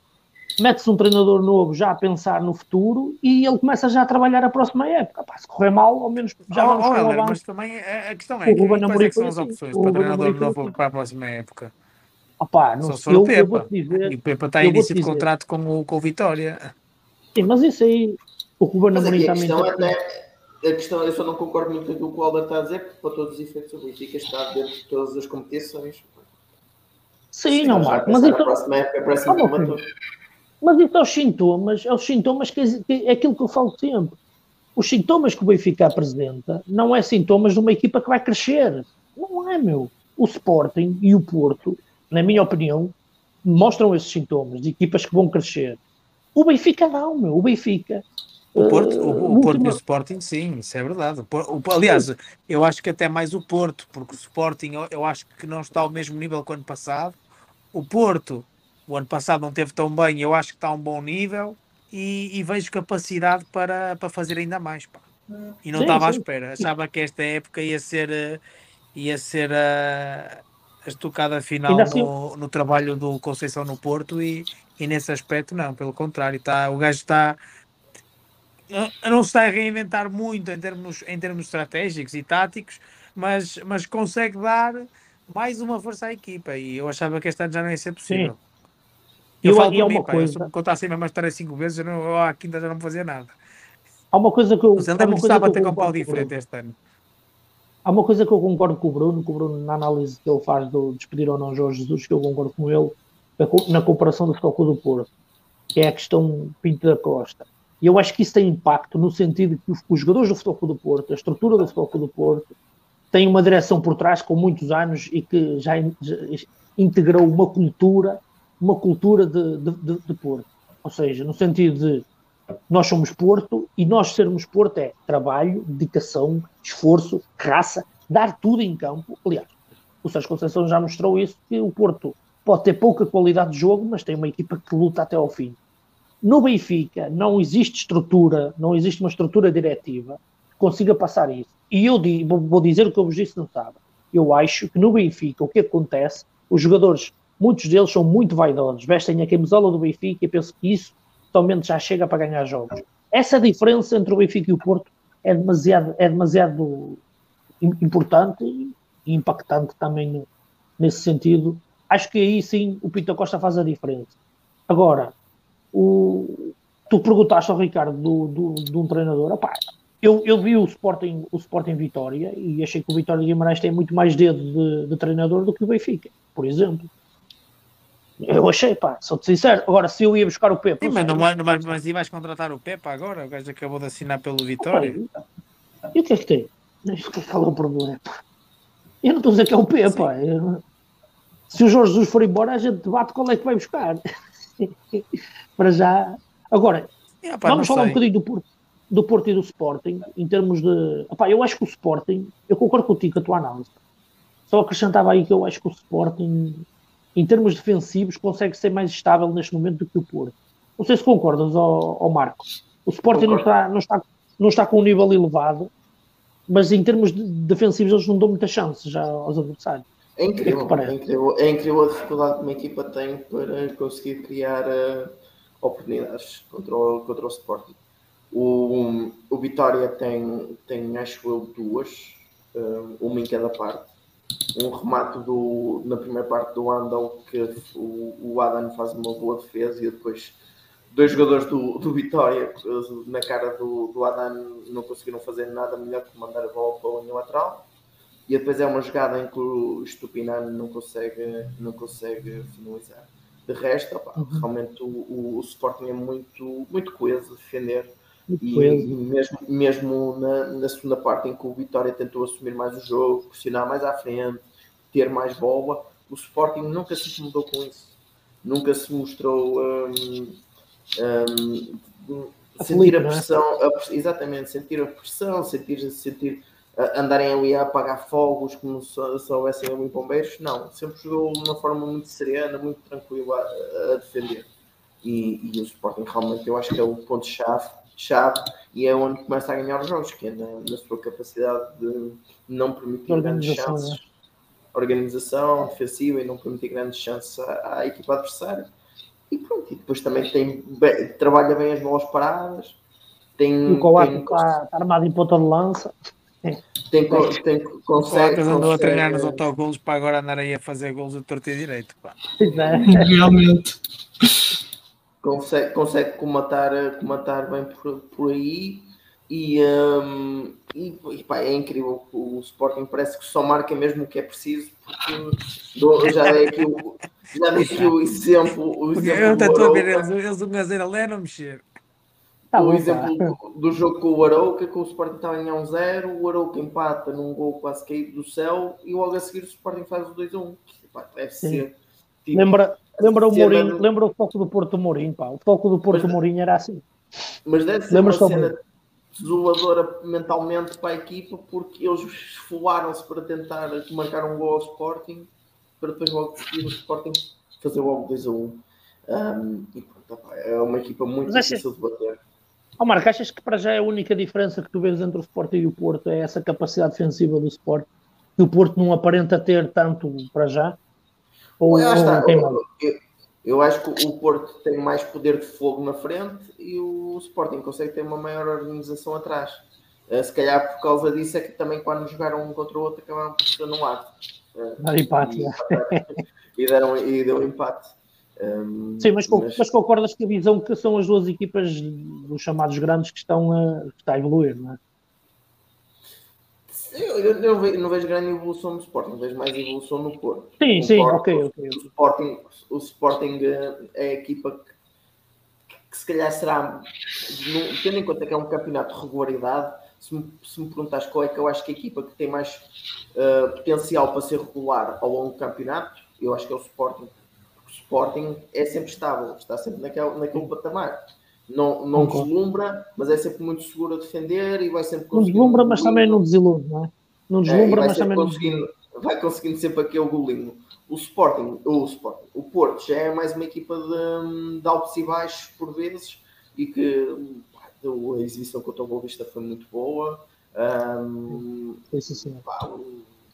A: mete-se um treinador novo já a pensar no futuro e ele começa já a trabalhar a próxima época. Opá, se correr mal, ao menos já
C: Oh,
A: vamos
C: oh, Helder, mas também a, a questão
A: O
C: é que,
A: Ruben
C: quais é que são as
A: assim.
C: opções
A: O
C: para treinador novo
A: assim.
C: para a próxima época?
A: Opá, não
C: Só
A: sei,
C: o
A: eu, eu
C: Pepa.
A: vou-te dizer,
C: E o Pepa está em início de contrato com o, com o Vitória.
A: sim, mas isso aí, o Ruben
B: Mas
A: Amorim
B: a
A: também.
B: A questão, eu só não concordo muito com aquilo que o Alder está a dizer, porque para todos os efeitos o Benfica está dentro de todas as competições.
A: Sim, não,
B: Já
A: Marco, mas
B: na
A: então,
B: próxima época
A: Ah,
B: muito
A: meu
B: matou.
A: Mas isso é os sintomas, é os sintomas que, que é aquilo que eu falo sempre. Os sintomas que o Benfica apresenta não é sintomas de uma equipa que vai crescer. Não é, meu. O Sporting e o Porto, na minha opinião, mostram esses sintomas de equipas que vão crescer. O Benfica não, meu. O Benfica.
C: O Porto,
A: eh,
C: o, o
A: no
C: Porto e o Sporting, sim, isso é verdade. O- aliás, eu acho que até mais o Porto, porque o Sporting eu, eu acho que não está ao mesmo nível que o ano passado. O Porto, o ano passado não teve tão bem, eu acho que está a um bom nível e, e vejo capacidade para, para fazer ainda mais. pá. E não
A: Sim,
C: estava à
A: sim.
C: espera. Achava que esta época ia ser, eh, ia ser a, a estocada final
A: assim-
C: no, no trabalho do Conceição no Porto e, e nesse aspecto não, pelo contrário, está, o gajo está não- se está a reinventar muito em termos, em termos estratégicos e táticos, mas, mas consegue dar mais uma força à equipa e eu achava que este ano já não ia ser possível.
A: E
C: Eu
A: eu-
C: falo por mim,
A: uma
C: pá, eu se
A: coisa-
C: contassem mesmo a história cinco vezes, eu, não, à quinta já não fazia nada.
A: Há uma coisa que eu.
C: Mas
A: coisa que
C: de
A: eu
C: ter com pau
A: com o Bruno.
C: diferente este ano.
A: Há uma coisa que eu concordo com o Bruno, que o Bruno, na análise que ele faz do despedir ou não Jorge Jesus, que eu concordo com ele, na co- na comparação do Futebol do Porto, que é a questão Pinto da Costa. E eu acho que isso tem impacto no sentido que os, os jogadores do Futebol do Porto, a estrutura do Futebol do Porto, tem uma direção por trás com muitos anos e que já, já integrou uma cultura, uma cultura de, de, de, Porto. Ou seja, no sentido de nós somos Porto e nós sermos Porto é trabalho, dedicação, esforço, raça, dar tudo em campo. Aliás, o Sérgio Conceição já mostrou isso, que o Porto pode ter pouca qualidade de jogo, mas tem uma equipa que luta até ao fim. No Benfica não existe estrutura, não existe uma estrutura diretiva que consiga passar isso. E eu di- vou, vou dizer o que eu vos disse no sábado. Eu acho que no Benfica o que acontece, os jogadores, muitos deles são muito vaidosos, vestem a camisola do Benfica e penso que isso totalmente já chega para ganhar jogos. Essa diferença entre o Benfica e o Porto é demasiado, é demasiado importante e impactante também nesse sentido. Acho que aí sim o Pinto Costa faz a diferença. Agora, o, tu perguntaste ao Ricardo do, do, de um treinador, opá, eu, eu vi o Sporting, o Sporting Vitória e achei que o Vitória Guimarães tem muito mais dedo de, de treinador do que o Benfica, por exemplo. Eu achei, pá, sou-te sincero. Agora, se eu ia buscar o Pepe.
C: Sim, mas, não, mas, mas, mas e vais contratar o Pepe agora? O gajo acabou de assinar pelo Vitória.
A: E o que é que tem? Qual é o problema? Eu não estou a dizer que é o Pepe, pá. Se o Jorge Jesus for embora, a gente debate qual é que vai buscar. <laughs> Para já. Agora, é, pá, vamos falar sei. um bocadinho do Porto, do Porto e do Sporting, em termos de. Epá, eu acho que o Sporting, eu concordo contigo com a tua análise. Só acrescentava aí que eu acho que o Sporting em termos defensivos, consegue ser mais estável neste momento do que o Porto. Não sei se concordas, ó, Marco. O Sporting não está, não, está, não está com um nível elevado, mas em termos de defensivos eles não dão muita chance já aos adversários.
B: É incrível, é, é incrível, é incrível a dificuldade que uma equipa tem para conseguir criar uh, oportunidades contra o, contra o Sporting. O, o Vitória tem, tem, acho eu, duas, uh, uma em cada parte um remate do, na primeira parte do Andal que o, o Adam faz uma boa defesa e depois dois jogadores do, do Vitória na cara do, do Adam não conseguiram fazer nada melhor que mandar a bola para a linha lateral e depois é uma jogada em que o Estupinano não consegue, não consegue finalizar. De resto, opa, uhum. realmente o, o, o, Sporting é muito, muito coeso defender e, e, mesmo, mesmo na, na, segunda parte em que o Vitória tentou assumir mais o jogo, pressionar mais à frente, ter mais bola, o Sporting nunca se incomodou com isso. Nunca se mostrou um, um, sentir a é? pressão, a, exatamente, sentir a pressão, sentir, sentir andarem ali a apagar fogos como se, se houvessem ali bombeiros. Não, sempre jogou de uma forma muito serena, muito tranquila a, a defender. E, e, o Sporting realmente eu acho que é o ponto-chave chave e é onde começa a ganhar os jogos, que é na, na sua capacidade de não permitir grandes chances, né? organização defensiva e não permitir grandes chances à, à equipa adversária. E pronto, e depois também tem, bem, trabalha bem as bolas paradas. Tem,
A: o Coates está, está armado em ponta de lança.
B: Tem, tem, consegue.
C: O andou a treinar nos autogolos para agora andar aí a fazer gols a torto e direito. Pá.
D: Realmente
B: consegue, consegue comatar, comatar bem por, por aí e, um, e, e pá, é incrível o Sporting parece que só marca mesmo o que é preciso porque já dei aqui o, já dei aqui o exemplo, o exemplo
C: eu estou a ver eles, eles o gazeiro ali não mexer
B: Tá o bom, exemplo do, do, jogo com o Arouca, que o Sporting estava em 1-0, o Arouca empata num gol quase caído do céu e logo a seguir o Sporting faz o 2-1. Deve ser.
A: Tipo, Lembra, Lembra o Mourinho, lembra o foco do Porto Mourinho, pá. O foco do Porto mas, Mourinho era assim.
B: Mas deve ser lembra uma cena desoladora mentalmente para a equipa porque eles esfolaram-se para tentar marcar um gol ao Sporting para depois logo seguir o Sporting fazer logo 2 a 1. Um, e pronto, é uma equipa muito mas difícil achas... de bater.
A: Oh, Marco, achas que para já é a única diferença que tu vês entre o Sporting e o Porto é essa capacidade defensiva do Sporting? Que o Porto não aparenta ter tanto para já?
B: Ou, eu, está, eu, eu, eu, acho que o Porto tem mais poder de fogo na frente e o Sporting consegue ter uma maior organização atrás. Uh, se calhar por causa disso é que também quando jogaram um contra o outro acabaram por ser no ar.
A: Uh, Dar empate.
B: E, <laughs> e, deram, e deu empate.
A: Um, Sim, mas, mas... mas concordas que a visão que são as duas equipas dos chamados grandes que estão a, que está a evoluir, não é?
B: Eu, eu, eu, vejo, não vejo grande evolução no Sporting, vejo mais evolução no Porto.
A: Sim,
B: no
A: sim,
B: Porto,
A: ok, ok.
B: O Sporting, o Sporting eh, é a equipa que, que se calhar será, tendo em conta que é um campeonato de regularidade, se me, se me perguntas qual é que eu acho que a equipa que tem mais uh, potencial para ser regular ao longo do campeonato, eu acho que é o Sporting. o Sporting é sempre estável, está sempre naquele, naquele patamar não, não deslumbra, mas é sempre muito seguro a defender e vai sempre
A: conseguindo. Não deslumbra, mas também não desilude, não é? Não é, deslumbra, é, mas também não
B: Vai conseguindo sempre aquele golinho. O Sporting, o Sporting, o Porto já é mais uma equipa de, de altos e baixos por vezes e que a exibição contra o Boa Vista foi muito boa. Um,
A: sim, sim. Pá,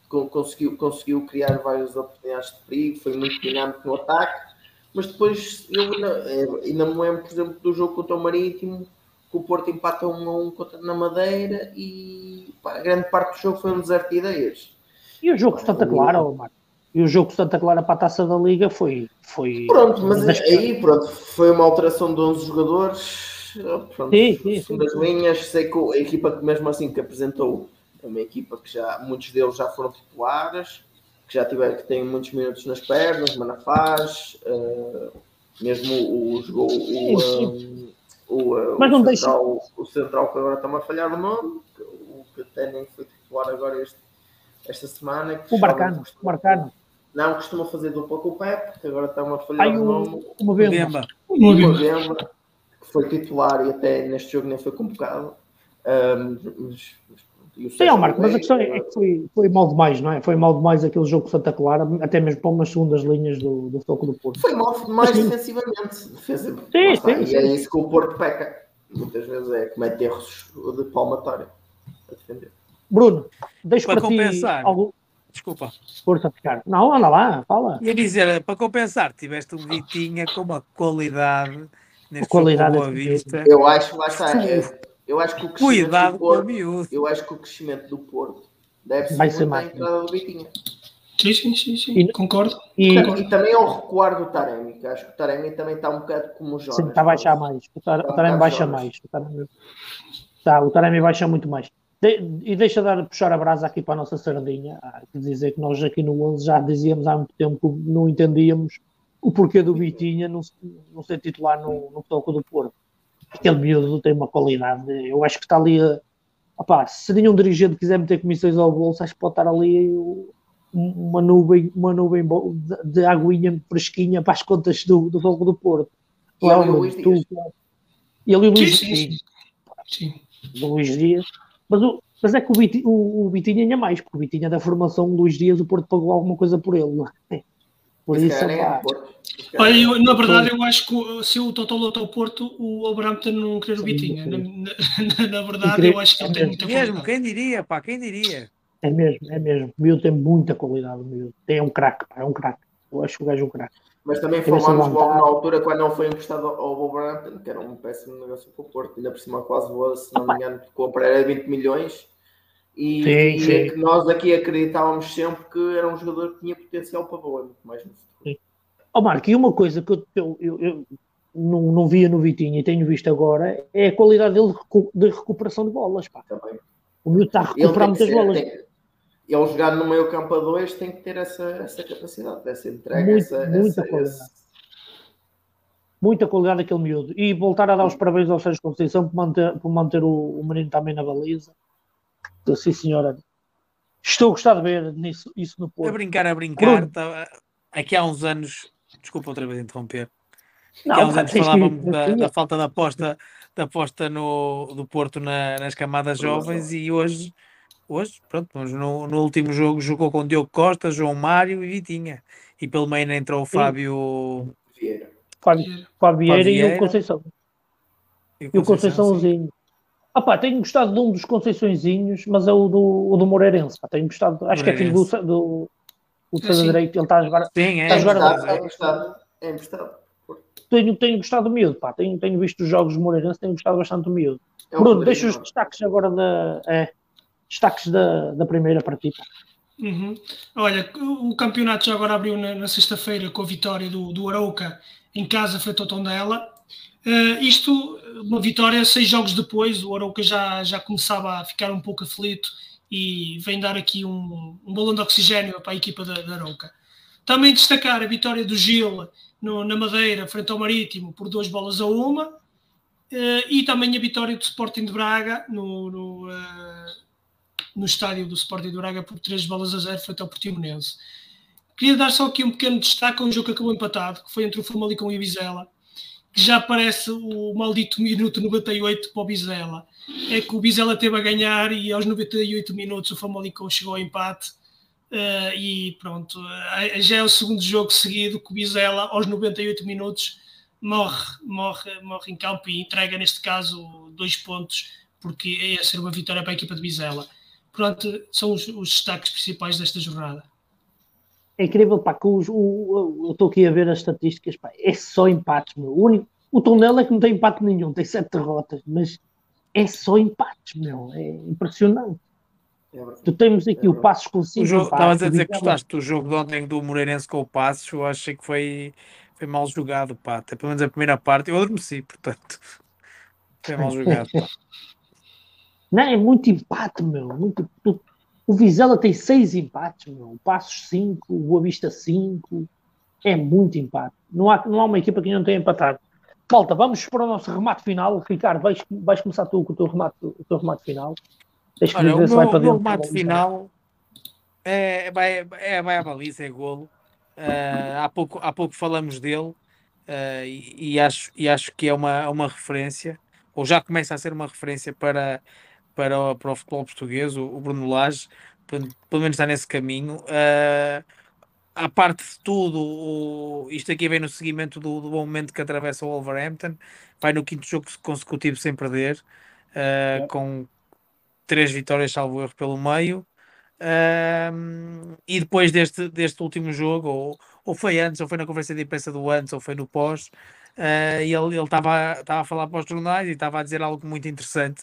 B: conseguiu, conseguiu criar várias oportunidades de perigo, foi muito dinâmico no ataque mas depois eu ainda, é, ainda me lembro, por exemplo, do jogo contra o Marítimo, que o Porto empata 1 a 1 contra, na Madeira e pá, a grande parte do jogo foi um deserto de ideias.
A: E o jogo de Santa Clara, Marco? E o jogo de Santa Clara para a taça da Liga foi. foi
B: pronto, mas aí pronto, foi uma alteração de 11 jogadores. Pronto, sim, sim, sim, das linhas, sei que a equipa que mesmo assim que apresentou é uma equipa que já muitos deles já foram titulares, que já tiveram que têm muitos minutos nas pernas, Manafaz, uh, mesmo o jogou o, o, o, Mas não o, central, deixa... o central que agora está a falhar o nome, o que até nem foi titular agora este, esta semana.
A: o Marcano, o Marcano.
B: Não, costuma fazer dupla com o Pepe, que agora está a falhar Ai, o nome.
A: O Movemba.
B: O Movemba, que foi titular e até neste jogo nem foi convocado. Um, mas,
A: mas Sim, Marco, mas a questão é que foi, foi mal demais, não é? Foi mal demais aquele jogo com Santa Clara, até mesmo para umas segundas linhas do, do Foco do Porto.
B: Foi mal demais defensivamente. Defesa, sim, sim, sim, E é isso que o Porto peca. Muitas vezes é comete erros de palmatória a defender.
A: Bruno, deixa para, para
C: compensar. Algo... Desculpa.
A: Força, ficar. Não, anda lá, fala.
C: Ia dizer, para compensar, tiveste um Vitinha com uma qualidade
A: neste qualidade
B: Boa Vista. Eu acho, lá está, eu acho que o
C: Cuidado
B: Porto, com eu acho que o crescimento do Porto deve ser, Vai ser mais. a entrada do Vitinha.
D: Sim, sim, sim, sim. E, concordo.
B: E, concordo. e também ao recuar do Taremi, que acho que o Taremi também está um bocado como o Jorge.
A: Sim, está a baixar mais. O, tar, o Taremi baixa mais. O Taremi, tá, o Taremi baixa muito mais. De, e deixa de puxar a brasa aqui para a nossa sardinha. Há que dizer que nós aqui no 11 já dizíamos há muito tempo que não entendíamos o porquê do Vitinha não, não ser titular no, no toco do Porto. Aquele miúdo tem uma qualidade. Eu acho que está ali. Opá, se nenhum dirigente quiser meter comissões ao bolso, acho que pode estar ali uma nuvem, uma nuvem de, aguinha fresquinha para as contas do, do do Porto.
B: E Luís Dias.
A: E ele o Luís Dias. Sim. Luís Dias mas, o, mas é que o, Vitinha, o, o Vitinha ainda mais, porque o Vitinha da formação Luís Dias, o Porto pagou alguma coisa por ele, não é? Por isso, é,
D: Olha, eu, na verdade, eu acho que se o Totó lutou ao Porto, o Wolverhampton não querer o Vitinha. Na, na, na, verdade, eu acho que ele tem muita
C: qualidade. Mesmo, quem diria, pá, quem diria?
A: É mesmo, é mesmo. O Miúdo tem muita qualidade, o Miúdo. Tem um craque, pá, é um craque. Eu acho que o gajo é um craque.
B: Mas também falámos logo na altura quando não foi emprestado ao Wolverhampton, que era um péssimo negócio para o Porto, ainda por cima quase voa, se não me engano, compra era 20 milhões. E, sim, e sim. É que nós aqui acreditávamos sempre que era um jogador que tinha potencial para voar muito mais no futuro.
A: Ó oh, Marco, e uma coisa que eu, eu, eu, não, não, via no Vitinho e tenho visto agora é a qualidade dele de recuperação de bolas. Pá. Também. O meu está a recuperar muitas ser, bolas.
B: Tem, ele jogar no meio campo a dois tem que ter essa, essa capacidade, essa entrega, Muito, essa,
A: muita
B: essa,
A: qualidade. Esse... Muita qualidade aquele miúdo. E voltar a dar os parabéns ao Sérgio Conceição por manter, por manter o, o menino também na baliza. Então, sim, senhora. Estou a gostar de ver nisso, isso no Porto.
C: A brincar, a brincar. Tá, aqui há uns anos, desculpa outra vez interromper. Não, aqui há uns anos <laughs> falávamos da, da, falta de aposta, da aposta no, do Porto na, nas camadas jovens e hoje hoje, pronto, no, no, último jogo jogou com Diogo Costa, João Mário e Vitinha. E pelo meio entrou o Fábio
A: Vieira. Fábio, Fábio Vieira e o Conceição. E o, Conceiçãozinho. Ah pá, tenho gostado de um dos Conceiçõezinhos, mas é o do, o do Moreirense. Pá, tenho gostado, acho que é filho do, do, do defesa direito, ele está a jogar.
C: Sim,
A: é, está a
C: jogar
B: é, emprestado, é emprestado.
A: Tenho, tenho gostado do miúdo, pá. Tenho, tenho visto os jogos do Moreirense, tenho gostado bastante do miúdo. É Bruno, deixa os destaques agora da. É, destaques da, da primeira partida.
D: Uhum. Olha, o campeonato já agora abriu na, na sexta-feira com a vitória do, do Arauca em casa frente ao Tondela. Uh, isto, uma vitória seis jogos depois, o Arauca já, já começava a ficar um pouco aflito e vem dar aqui um, um balão de oxigênio para a equipa da, da Arauca. Também destacar a vitória do Gil no, na Madeira, frente ao Marítimo, por duas bolas a uma, uh, e também a vitória do Sporting de Braga no, no uh, no estádio do Sporting do Braga por 3 bolas a 0 frente ao Portimonense. Queria dar só aqui um pequeno destaque a um jogo que acabou empatado, que foi entre o Famalicão e o Vizela, que já parece o maldito minuto 98 para o Vizela. É que o Vizela teve a ganhar e aos 98 minutos o Famalicão chegou ao empate uh, e pronto, uh, já é o segundo jogo seguido que o Vizela aos 98 minutos morre, morre, morre em campo e entrega neste caso dois pontos porque ia ser uma vitória para a equipa de Vizela. Pronto, são os, os destaques principais desta jornada.
A: É incrível, pá, que os, o, eu estou aqui a ver as estatísticas, pá, é só empates, meu. O, único, o Tondela é que não tem empate nenhum, tem sete derrotas, mas é só empates, meu, é impressionante. É tu temos aqui é o Passos com 5
C: Estavas a dizer que gostaste do jogo de ontem do Moreirense com o Passos, eu achei que foi, foi mal jogado, pá, até pelo menos a primeira parte, eu adormeci, <laughs> portanto, foi mal jogado, pá.
A: Não, é muito empate, meu, muito, o Vizela tem seis empates, meu. O Passos 5, o Boa Vista 5. É muito empate. Não há, não há uma equipa que não tenha empatado. Malta, vamos para o nosso remate final. Ricardo, vais, vais começar tu com o teu remate, o teu remate final.
C: Deixa Olha, ver se vai para dentro. O remate final é, vai, é, vai à baliza, é golo. Uh, há, pouco, há pouco falamos dele uh, e, e, acho, e acho que é uma, uma referência, ou já começa a ser uma referência para, para o, para o futebol português, o, o Bruno Lage, pelo, pelo menos está nesse caminho. Uh, à parte de tudo, o, isto aqui vem no seguimento do, do, bom momento que atravessa o Wolverhampton, vai no quinto jogo consecutivo sem perder, uh, é. com três vitórias, salvo erro, pelo meio. Uh, e depois deste, deste último jogo, ou, ou foi antes, ou foi na conferência de imprensa do antes, ou foi no pós, uh, ele estava a falar para os jornais e estava a dizer algo muito interessante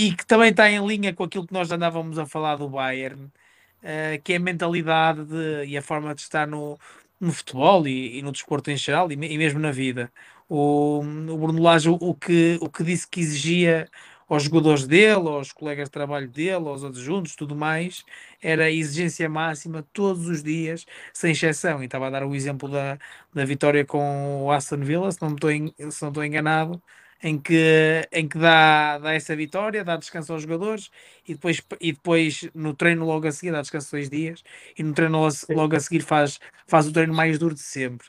C: e que também está em linha com aquilo que nós andávamos a falar do Bayern, uh, que é a mentalidade de, e a forma de estar no, no futebol e, e no desporto em geral e, e, mesmo na vida. O, o Bruno Lage, o, o, que, o que disse que exigia aos jogadores dele, aos colegas de trabalho dele, aos adjuntos, tudo mais, era a exigência máxima todos os dias, sem exceção. E estava a dar o exemplo da, da vitória com o Aston Villa, se não estou, se não estou enganado, em que, em que dá, dá essa vitória, dá descanso aos jogadores e depois, e depois no treino logo a seguir dá descanso dois dias e no treino logo a seguir faz, faz o treino mais duro de sempre.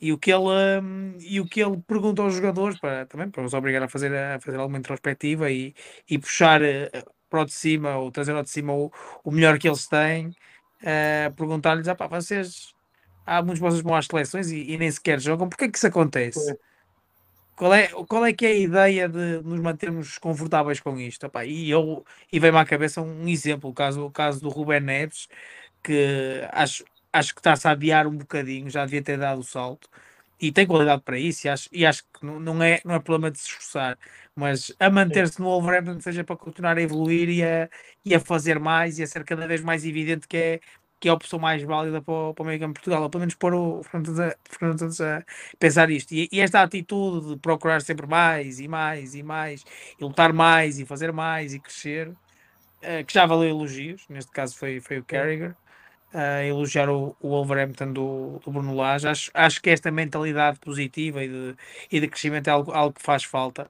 C: E o que ele, um, e o que ele pergunta aos jogadores para, também para os obrigar a fazer, a fazer alguma introspectiva e, e puxar uh, para o de cima ou trazer ao de cima o, o melhor que eles têm, uh, perguntar-lhes: ah, pá, vocês há muitos vocês vão às seleções e, e, nem sequer jogam, porquê é que isso acontece? Qual é, qual é que é a ideia de nos mantermos confortáveis com isto? Epá, e eu e vem-me à cabeça um exemplo, o caso, o caso do Ruben Neves, que acho, acho que está-se a adiar um bocadinho, já devia ter dado o salto, e tem qualidade para isso, e acho, e acho que não, não, é, não é problema de se esforçar, mas a manter-se no Wolverhampton seja para continuar a evoluir e a, e a fazer mais e a ser cada vez mais evidente que é que é a opção mais válida para o, para o meio campo de Portugal, ou pelo menos pôr o Fernando Santos a pensar isto. E, e, esta atitude de procurar sempre mais e mais e mais, e lutar mais e fazer mais e crescer, uh, que já valeu elogios, neste caso foi, foi o Carragher, uh, elogiar o, o Wolverhampton do, do Bruno Lage. Acho, acho que esta mentalidade positiva e de, e de crescimento é algo, algo que faz falta.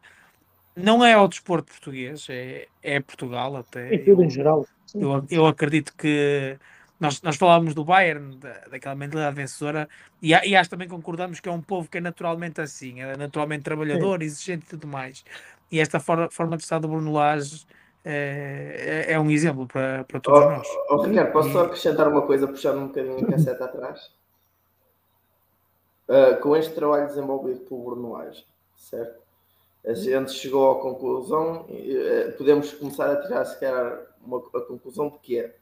C: Não é ao desporto português, é, é Portugal até.
A: É tudo em geral.
C: Eu, eu acredito que nós, nós falávamos do Bayern, da, daquela mentalidade vencedora, e, e acho também concordamos que é um povo que é naturalmente assim, é naturalmente trabalhador, Sim. exigente e tudo mais. E esta forma, forma de estar do Bruno Lage é, é, é, um exemplo para, para todos oh, nós.
B: Oh, Ricardo, posso só acrescentar uma coisa, puxar um bocadinho a casseta atrás? Uh, com este trabalho desenvolvido pelo Bruno Lage, certo? A gente chegou à conclusão, uh, podemos começar a tirar se calhar uma, a conclusão de que é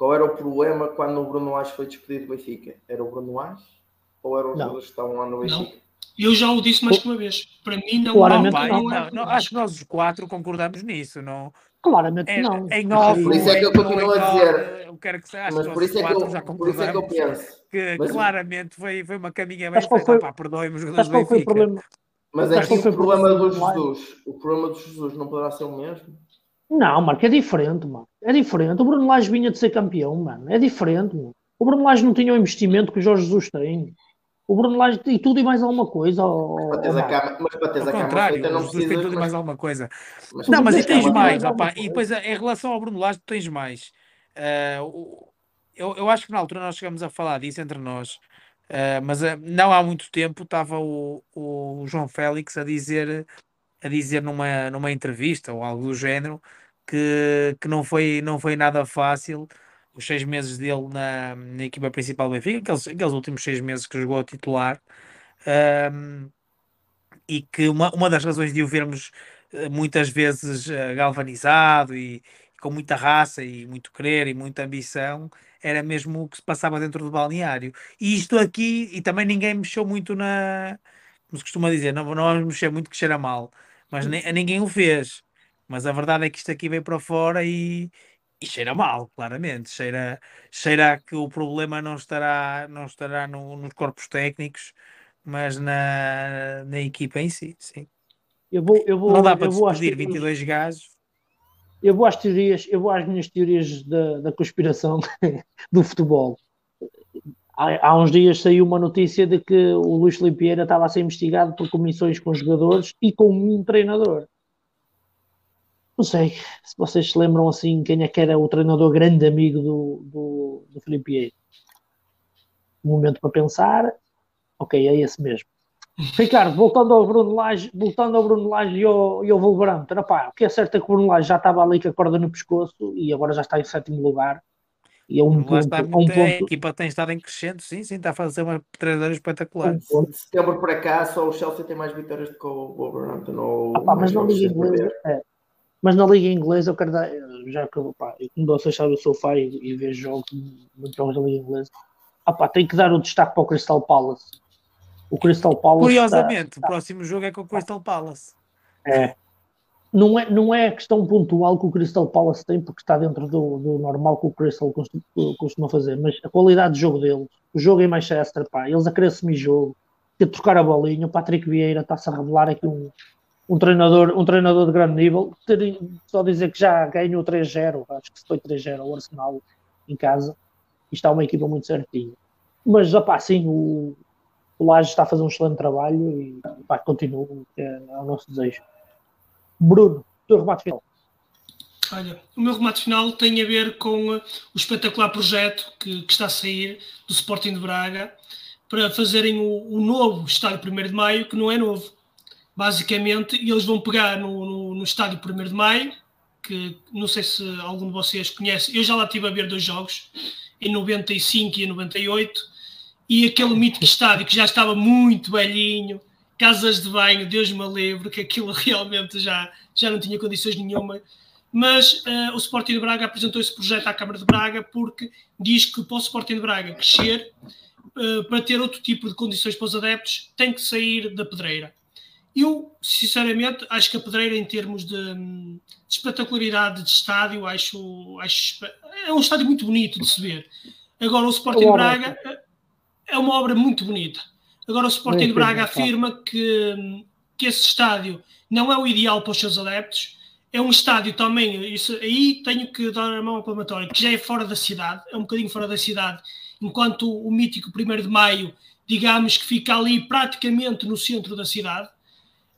B: qual era o problema quando o Bruno Lage foi despedido do Benfica? Era o Bruno Lage ou eram os jogadores que estavam lá no Benfica? Não.
D: Eu já o disse mais que uma vez. Para mim, não,
C: Claramente não, não, não, Acho que nós os quatro concordamos nisso. Não,
A: Claramente é, não.
C: Em off,
B: por isso é que eu continuo a dizer.
C: Eu quero que se
B: mas por isso, é que eu, já por isso é que eu penso.
C: Que mas, claramente foi, foi uma caminha bem feita. Pá, perdoem-me os jogadores do Benfica.
B: Mas é que o problema do Jesus, o problema do Jesus não poderá ser o mesmo?
A: Não, Marco, é diferente, mano. É diferente. O Bruno Lage vinha de ser campeão, mano. É diferente, mano. O Bruno Lage não tinha o investimento que o Jorge Jesus tem. O Bruno Lage tem tudo e mais alguma coisa.
B: Mas para teres a cama feita não
C: precisa... tem tudo e mais alguma coisa. Mas, não, mas e tens mais, opa, e depois em relação ao Bruno Lage tu tens mais. Uh, eu, eu acho que na altura nós chegamos a falar disso entre nós. Uh, mas uh, não há muito tempo estava o, o João Félix a dizer a dizer numa, numa entrevista ou algo do género que, que não, foi, não foi nada fácil os seis meses dele na, na equipa principal do Benfica, aqueles, aqueles últimos seis meses que jogou a titular, um, e que uma, uma das razões de o vermos eh, muitas vezes uh, galvanizado e com muita raça e muito querer e muita ambição, era mesmo o que se passava dentro do balneário. E isto aqui, e também ninguém mexeu muito na. Como se costuma dizer, não, não vamos mexer muito que cheira mal, mas nem, ninguém o fez. Mas a verdade é que isto aqui veio para fora e, e cheira mal, claramente. Cheira, cheira que o problema não estará, não estará no, nos corpos técnicos, mas na, na equipa em si, sim.
A: Eu vou, eu vou,
C: não dá para
A: eu vou
C: despedir 22 gajos.
A: Eu vou às teorias, eu vou às minhas teorias da, da conspiração <laughs> do futebol. Há, há, uns dias saiu uma notícia de que o Luís Filipe estava a ser investigado por comissões com jogadores e com um treinador. Não sei se vocês se lembram assim quem é que era o treinador grande amigo do, do, do Filipe Vieira. Um momento para pensar, ok, é esse mesmo. Ricardo, voltando ao Bruno Lage, voltando ao Bruno Lage e ao, e ao Wolverhampton, opá, o que é certo é que o Bruno Lage já estava ali com a corda no pescoço e agora já está em sétimo lugar. E é um ponto,
C: está,
A: um ponto...
C: A equipa tem estado em crescendo, sim, sim, está a fazer uma treinadora espetacular.
B: Um de setembro para cá, só o Chelsea tem mais vitórias do que o Wolverhampton. Ou
A: ah, pá, mas na Liga Inglesa, é, mas na Liga Inglesa eu quero dar, já que pá, como vocês sabem, eu sou fã e, e vejo jogos, muitos jogos da Liga Inglesa, ah, pá, tem que dar o destaque para o Crystal Palace o Crystal Palace.
C: Curiosamente, está, o próximo jogo é com o Crystal Palace.
A: É. Não é, não é a questão pontual que o Crystal Palace tem, porque está dentro do, do normal que o Crystal costuma fazer, mas a qualidade de jogo deles, o jogo em Manchester, pá, eles a querer jogo, ter de trocar a bolinha, o Patrick Vieira está-se a revelar aqui um, um, treinador, um treinador de grande nível, ter, só dizer que já ganhou 3-0, acho que foi 3-0 o Arsenal em casa, e está uma equipa muito certinha. Mas, opá, sim, o, o Laje está a fazer um excelente trabalho e pá, continua, é, é o nosso desejo. Bruno, teu remate final.
D: Olha, o meu remate final tem a ver com uh, o espetacular projeto que, que, está a sair do Sporting de Braga para fazerem o, o, novo estádio 1 de Maio, que não é novo. Basicamente, eles vão pegar no, no, no estádio 1 de Maio, que não sei se algum de vocês conhece, eu já lá estive a ver dois jogos, em 95 e em 98, e aquele mítico estádio que já estava muito velhinho, casas de banho, Deus me livre, que aquilo <laughs> realmente já, já não tinha condições nenhuma. Mas uh, o Sporting de Braga apresentou esse projeto à Câmara de Braga porque diz que para o Sporting de Braga crescer, uh, para ter outro tipo de condições para os adeptos, tem que sair da pedreira. Eu, sinceramente, acho que a pedreira, em termos de, de espetacularidade de estádio, acho, acho, é um estádio muito bonito de se ver. Agora, o Sporting Braga é uma obra muito bonita. Agora o Sporting de Braga afirma que, que esse estádio não é o ideal para os seus adeptos. É um estádio também, isso, aí tenho que dar a mão ao palmatório, que já é fora da cidade, é um bocadinho fora da cidade, enquanto o mítico 1 de Maio, digamos que fica ali praticamente no centro da cidade.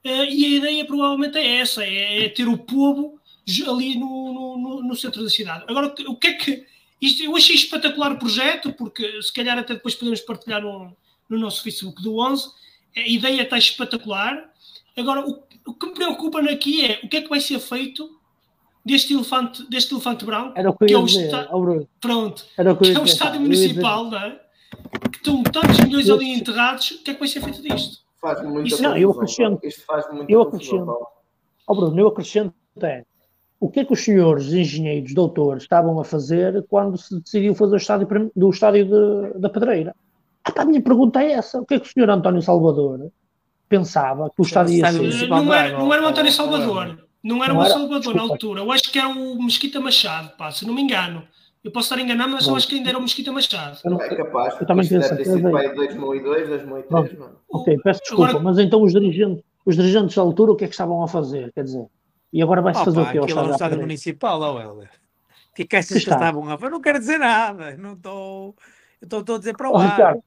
D: Uh, e a ideia provavelmente é essa, é, é ter o povo ali no, no, no, centro da cidade. Agora, o que é que isto, eu achei espetacular o projeto, porque se calhar até depois podemos partilhar no, no nosso Facebook do 11. A ideia está espetacular. Agora, o, o, que me preocupa aqui é o que é que vai ser feito deste elefante, deste elefante branco,
A: Era o que, que é o estádio.
D: Pronto, Era o que, que é o estádio municipal, não é? Que estão tantos milhões ali enterrados, o que é que vai ser feito disto?
B: Faz muito
A: Isso, não, eu acrescento. Isto faz eu acrescento. Oh, Bruno, eu acrescento é o que é que os senhores engenheiros, doutores, estavam a fazer quando se decidiu fazer o estádio do estádio de, da Pedreira? Ah, a minha pergunta é essa. O que é que o senhor António Salvador pensava que o estádio ia ser?
D: Não era, não era o António Salvador. Não era o Salvador Desculpa. na altura. Eu acho que era o Mesquita Machado, pá, se não me engano. Eu posso estar enganado, mas Bom. eu acho que ainda era o Mesquita Machado.
B: Não, é capaz. Eu também penso que sido para 2002, 2003.
A: Ok, peço desculpa, Agora, mas então os dirigentes, os dirigentes da altura o que é que estavam a fazer? Quer dizer, e agora vai-se fazer o quê?
C: Aquilo é um estádio municipal, ó Helder. O que é que achas que estavam a fazer? Não quero dizer nada. Não estou... Estou a dizer para o ar. Ricardo,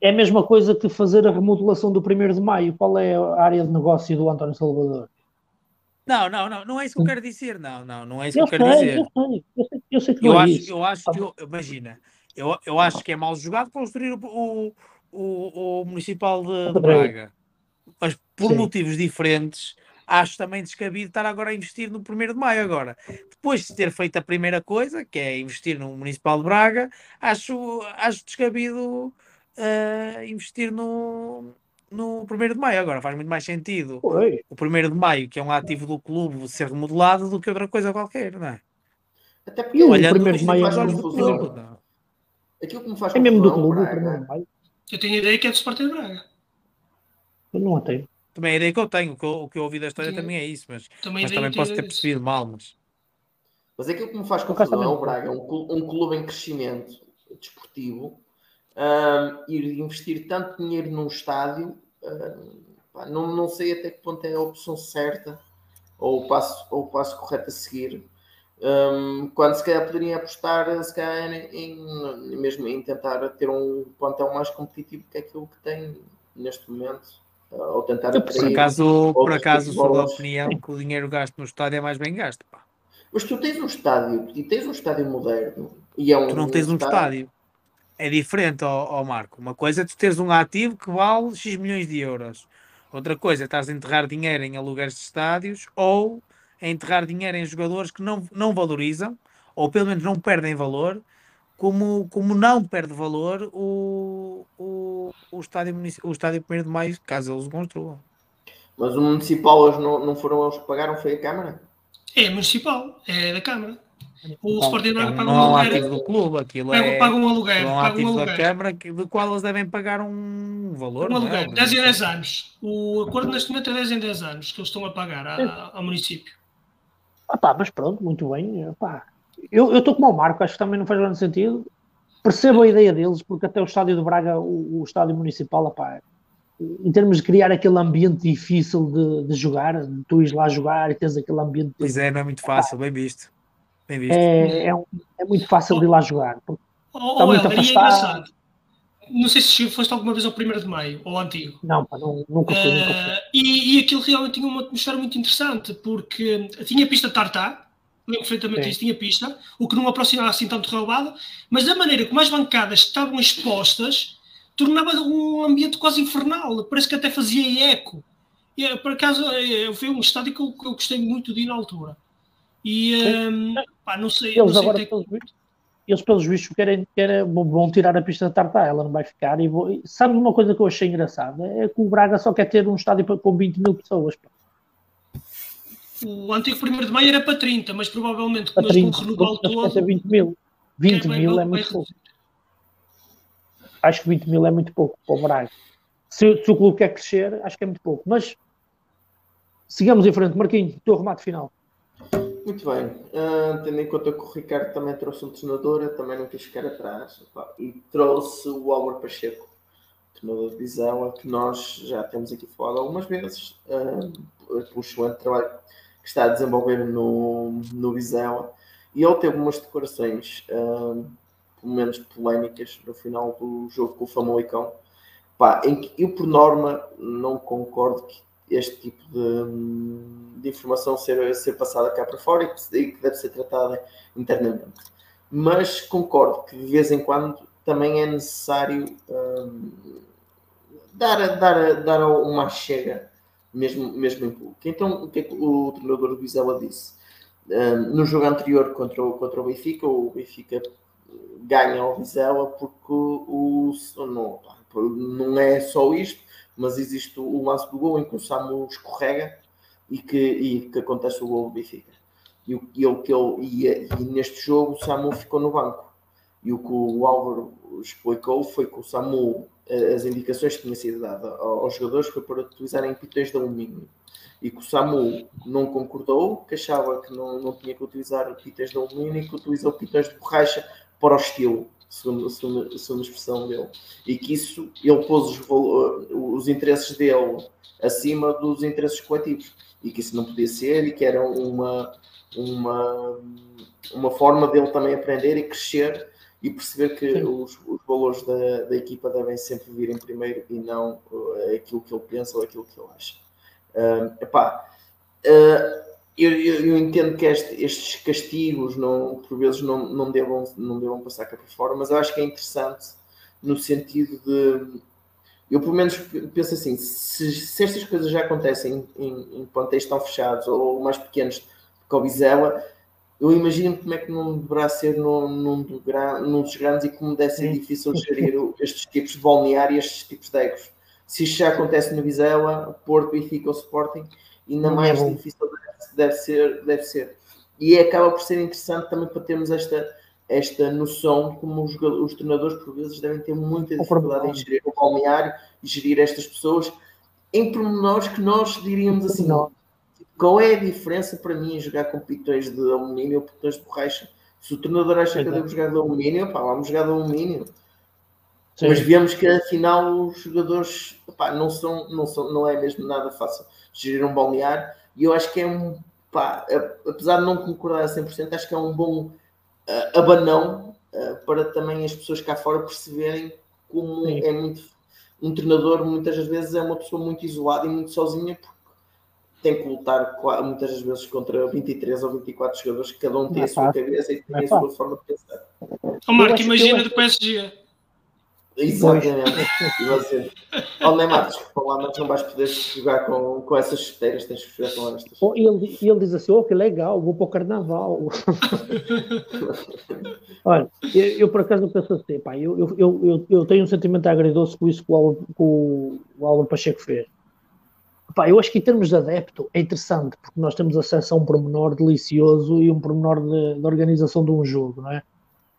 A: é a mesma coisa que fazer a remodelação do 1 de Maio. Qual é a área de negócio do António Salvador?
C: Não, não, não, não é isso que eu quero dizer, não, não, não é isso eu que eu quero dizer. Eu sei, eu sei, eu sei que eu é acho, isso. Eu acho que, eu, imagina, eu, eu acho que é mal jogado construir o, o, o, o Municipal de, de Braga, mas por Sim. motivos diferentes, acho também descabido estar agora a investir no 1 de maio agora. Depois de ter feito a primeira coisa, que é investir no Municipal de Braga, acho, acho descabido uh, investir no, no 1 de maio agora. Faz muito mais sentido Oi. o 1 de maio, que é um ativo do clube, ser remodelado do que outra coisa qualquer, não é?
B: Até porque
A: E o
B: aquilo
A: primeiro
B: que
A: de
B: me
A: maio
B: faz
A: é
C: do
B: confusão-
C: clube, não.
B: Aquilo que me faz
A: É mesmo do clube, o
B: Braga,
A: primeiro de maio.
D: Eu tenho a ideia que é do Sporting de Braga.
A: Eu não a tenho.
C: Também é a ideia que eu tenho, o que eu, o que eu ouvi da história
D: Sim.
C: também é isso, mas,
D: Também,
C: mas também posso ter
D: disso.
C: percebido mal, mas
B: Mas aquilo que me faz confusão é o Braga, um, clu- um clube em crescimento desportivo, ahm, ir investir tanto dinheiro num estádio, ahm, pá, não, não sei até que ponto é a opção certa ou o passo, ou o passo correto a seguir. Ahm, quando se calhar poderiam apostar se calhar, em, em- mesmo em tentar ter um plantel mais competitivo que aquilo que tem neste momento, ah, ou tentar
A: Eu
C: por acaso, por acaso sou da opinião que o dinheiro gasto no estádio é mais bem gasto. pá.
B: Mas tu tens um estádio e tens um estádio moderno e é um,
C: Tu não tens um estádio. É diferente, ó, ó Marco. Uma coisa é tu teres um ativo que vale X milhões de euros. Outra coisa é estás a enterrar dinheiro em aluguéis de estádios ou a enterrar dinheiro em jogadores que não, não valorizam ou pelo menos não perdem valor, como, como não perde valor o, o, o, estádio, o estádio 1 de Maio, caso eles o construam.
B: Mas o municipal eles não, não foram eles que pagaram, foi a Câmara.
D: É municipal, é da Câmara. O
A: Não,
D: Sporting Braga
C: Não,
D: paga
C: não
D: um
C: é um
D: aluguer.
C: ativo do clube, aquilo
D: Paga,
C: é,
D: paga um aluguer.
C: é um
D: Paga um
C: ativo da. Câmara que- do qual eles devem pagar um valor.
D: Um
C: não é?
D: aluguer. 10 em 10 anos. O acordo neste momento é 10 em 10 anos que eles estão a pagar à- ao município.
A: Ah, pá, mas pronto, muito bem. Pá. Eu eu estou como o Marco, acho que também não faz grande sentido. Percebo a ideia deles, porque até o estádio do Braga, o, o estádio municipal, pá, em termos de criar aquele ambiente difícil de, de jogar, de tu ires lá jogar e tens aquele ambiente.
C: Pois é, não é muito fácil, bem visto. Bem visto.
A: é, é, um- é muito fácil de ir lá jogar.
D: Oh,
A: Está
D: oh,
A: muito
D: Helder, e é
A: afastado.
D: engraçado. Não sei se foste alguma vez ao 1 de Maio, ou ao antigo.
A: Não, pá, não, nunca fui, nunca fui.
D: Ah, e, e aquilo realmente tinha uma atmosfera muito interessante, porque tinha pista tartar, lembro perfeitamente disso, tinha pista, o que não aproximava assim tanto relevado, mas a maneira como as bancadas estavam expostas tornava um ambiente quase infernal, parece que até fazia eco. E, eh, por acaso, eh, foi um estádio que eu, que eu gostei muito de ir na altura. E, ah, pá, não sei, não
A: Eles
D: sei
A: agora,
D: que-
A: pelos vistos, eles pelos vistos querem, querem, vão- vão tirar a pista de Tartar, ela não vai ficar. E vou, sabes uma coisa que eu achei engraçada? É que o Braga só quer ter um estádio com 20 mil pessoas. pá.
D: o antigo 1 de Maio era para 30, mas provavelmente
A: Para
D: como eles vão
A: 30,
D: renovar o
A: ter
D: todo,
A: 20 mil. 20
D: vai-
A: mil é muito pouco. Acho que 20 mil é muito pouco para o Braga. Se, se o clube quer crescer, acho que é muito pouco. Mas sigamos em frente. Marquinhos, teu remate final.
B: Muito bem. Ah, tendo em conta que o Ricardo também trouxe um treinador, eu também não quis ficar atrás. Pá, E trouxe o Álvaro Pacheco, treinador de Visão, a que nós já temos aqui falado algumas vezes, ah, pelo excelente trabalho que está a desenvolver no, no Visão. E ele teve umas declarações, ah, pelo menos polémicas, no final do jogo com o Famalicão, pá, em que eu, por norma, não concordo que este tipo de, de informação ser, ser passada cá para fora e que, e que deve ser tratada internamente. Mas concordo que de vez em quando também é necessário hum, dar, dar, dar uma chega, mesmo, mesmo em público. Então, o que é que o treinador do Vizela disse? Hum, no jogo anterior contra o, contra o Benfica, o Benfica ganha ao Vizela porque o não, não é só isto, mas existe o lance do gol em que o Samu escorrega e que, e que acontece o gol do Benfica. E, e, que ele, e, e neste jogo o Samu ficou no banco. E o que o Álvaro explicou foi que o Samu, as indicações que tinham sido dadas aos jogadores foi para utilizarem pitões de alumínio. E que o Samu não concordou, que achava que não, não tinha que utilizar pitões de alumínio e que utilizou pitões de borracha para o estilo, segundo, segundo, segundo a expressão dele. E que isso, ele pôs os, os interesses dele acima dos interesses coletivos. E que isso não podia ser e que era uma, uma, uma forma dele também aprender e crescer e perceber que os, os, valores da, da, equipa devem sempre vir em primeiro e não uh, aquilo que ele pensa ou aquilo que ele acha. Uh, epá, uh, eu, eu, eu, entendo que este, estes castigos não, por vezes não, não, devam, não devam passar cá para fora, mas eu acho que é interessante no sentido de. Eu, pelo menos, penso assim: se, se estas coisas já acontecem em, em, plantéis tão fechados ou mais pequenos que o Bizela, eu imagino como é que não deverá ser num, num, do, num dos grandes e como deve ser difícil gerir estes tipos de balneário e estes tipos de egos. Se isto já acontece no Vizela, Porto, Benfica ou Sporting, ainda mais difícil deve, ser, deve ser. e acaba por ser interessante também para termos esta, esta noção como os, os treinadores por vezes devem ter muita dificuldade em gerir o balneário e gerir estas pessoas em pormenores que nós diríamos assim, qual é a diferença para mim em jogar com pitões de alumínio ou pitões de borracha? Se o treinador acha que eu devo jogar de alumínio, pá, vamos jogar de alumínio. Sim. Mas vemos que afinal os jogadores pá, não, são, não, são, não é mesmo nada fácil gerir um balneário e eu acho que é um pá, apesar de não concordar a 100%, acho que é um bom uh, abanão uh, para também as pessoas cá fora perceberem como Sim. é muito um treinador muitas vezes é uma pessoa muito isolada e muito sozinha porque tem que lutar muitas das vezes contra 23 ou 24 jogadores que cada um tem a sua cabeça e tem a sua forma de pensar.
D: Oh, Marco, imagina do PSG.
B: Exatamente. e você, oh, Neymar, desculpa lá, mas não vais poder jogar com, com essas chuteiras, tens que jogar com estas.
A: Oh, e ele, ele diz assim: oh, que legal, vou para o carnaval. <laughs> Olha, eu, eu, por acaso penso assim, pá, eu, eu, eu, eu tenho um sentimento agridoce com isso que o, o, o Álvaro Pacheco fez. Pá, eu acho que em termos de adepto é interessante, porque nós temos acesso a um pormenor delicioso e um pormenor de, de organização de um jogo, não é?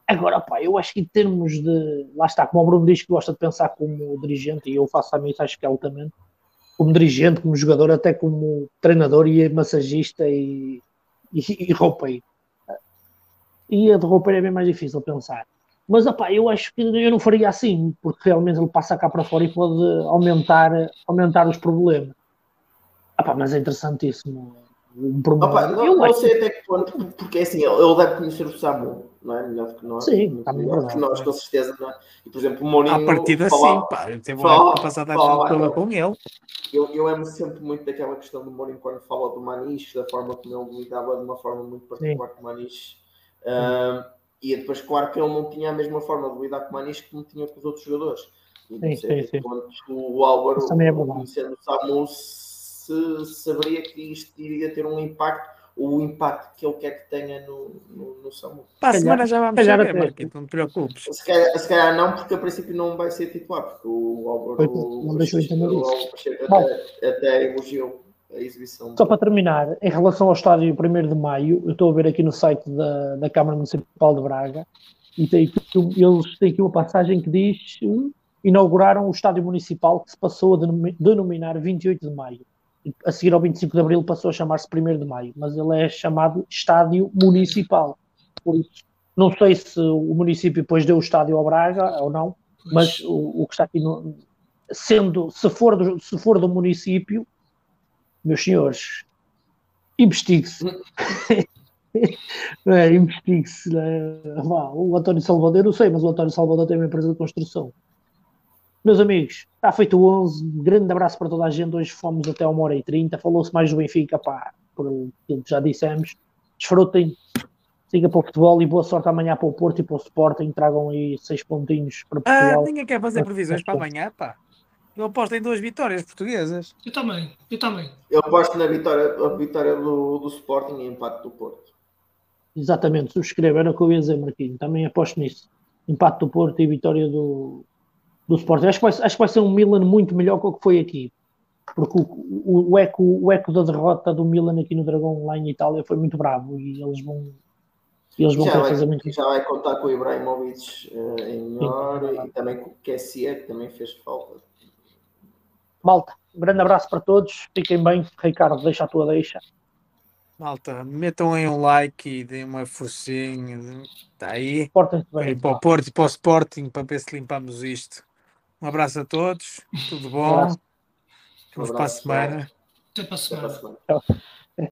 A: Agora, pá, eu acho que em termos de. Lá está, como o Bruno diz que gosta de pensar como dirigente, e eu faço a mim, acho que é altamente, como dirigente, como jogador, até como treinador e massagista e, e, e. E a de roupeiro é bem mais difícil pensar. Mas, opá, eu acho que eu não faria assim, porque realmente ele passa cá para fora e pode aumentar, aumentar os problemas. Opá, mas é interessantíssimo
B: um problema. Opa, não, eu não sei até que ponto, porque assim, ele deve conhecer o Samu, não é? Melhor do que nós.
A: Sim, está
B: melhor que nós, com certeza. Não é? E, por exemplo, o Mourinho.
C: A partir assim, pá, eu teve uma época passada a falar com ele.
B: Eu, eu amo sempre muito daquela questão do Mourinho quando fala do Maniche, da forma como ele lidava de uma forma muito particular com o Maniche. Um, e depois, claro que ele não tinha a mesma forma de lidar com o Maniche como tinha com os outros jogadores. E, sim, sei, sim, sim. o Álvaro, é conhecendo o Samu, se saberia que isto iria ter um impacto, o impacto que ele quer que tenha no, no, no Samu.
C: Para a semana já vamos saber, Marquinhos, não te preocupes.
B: Se calhar, se calhar, não, porque a princípio não vai ser titular, porque o Álvaro
A: não deixou entender.
B: Até, até elogiou a exibição.
A: Só para terminar, em relação ao estádio 1 de Maio, eu estou a ver aqui no site da, da Câmara Municipal de Braga e tem, eles têm aqui uma passagem que diz inauguraram o estádio municipal que se passou a denominar 28 de Maio a seguir ao 25 de Abril passou a chamar-se 1 de Maio, mas ele é chamado Estádio Municipal. Por isso, não sei se o município depois deu o estádio ao Braga ou não, mas o, o que está aqui, no, sendo, se for, do, se for do município, meus senhores, investigue-se. <laughs> é, investigue-se. Né? O António Salvador, eu não sei, mas o António Salvador tem uma empresa de construção. Meus amigos, está feito o 11. Grande abraço para toda a gente. Hoje fomos até uma hora e trinta. Falou-se mais do Benfica, pá, por aquilo que já dissemos. Desfrutem, siga para o futebol e boa sorte amanhã para o Porto e para o Sporting. Tragam aí seis pontinhos para
C: ah, Portugal. Ah, ninguém quer fazer previsões para amanhã, pá. Eu aposto em duas vitórias portuguesas.
D: Eu também, eu também.
B: Eu aposto na vitória, a vitória do, do Sporting e empate do Porto.
A: Exatamente, subscreva, era o que eu ia dizer, Marquinhos. Também aposto nisso. Empate do Porto e vitória do, do Sporting. Acho que, vai, acho que vai ser um Milan muito melhor que o que foi aqui. Porque o, o, o, eco, o eco da derrota do Milan aqui no Dragão, lá em Itália, foi muito bravo e eles vão, eles vão
B: já vai,
A: fazer muito
B: Já vai contar com o Ibrahimovic uh, em melhor e também com o Kessie, que também fez falta.
A: Malta, um grande abraço para todos. Fiquem bem. Ricardo, deixa a tua deixa.
C: Malta, metam aí um like e deem uma forcinha. Está aí.
A: Portem
C: bem. Para o Porto e para o Sporting para ver se limpamos isto. Um abraço a todos, tudo bom? Um Vamos para a semana.
D: Até para a semana.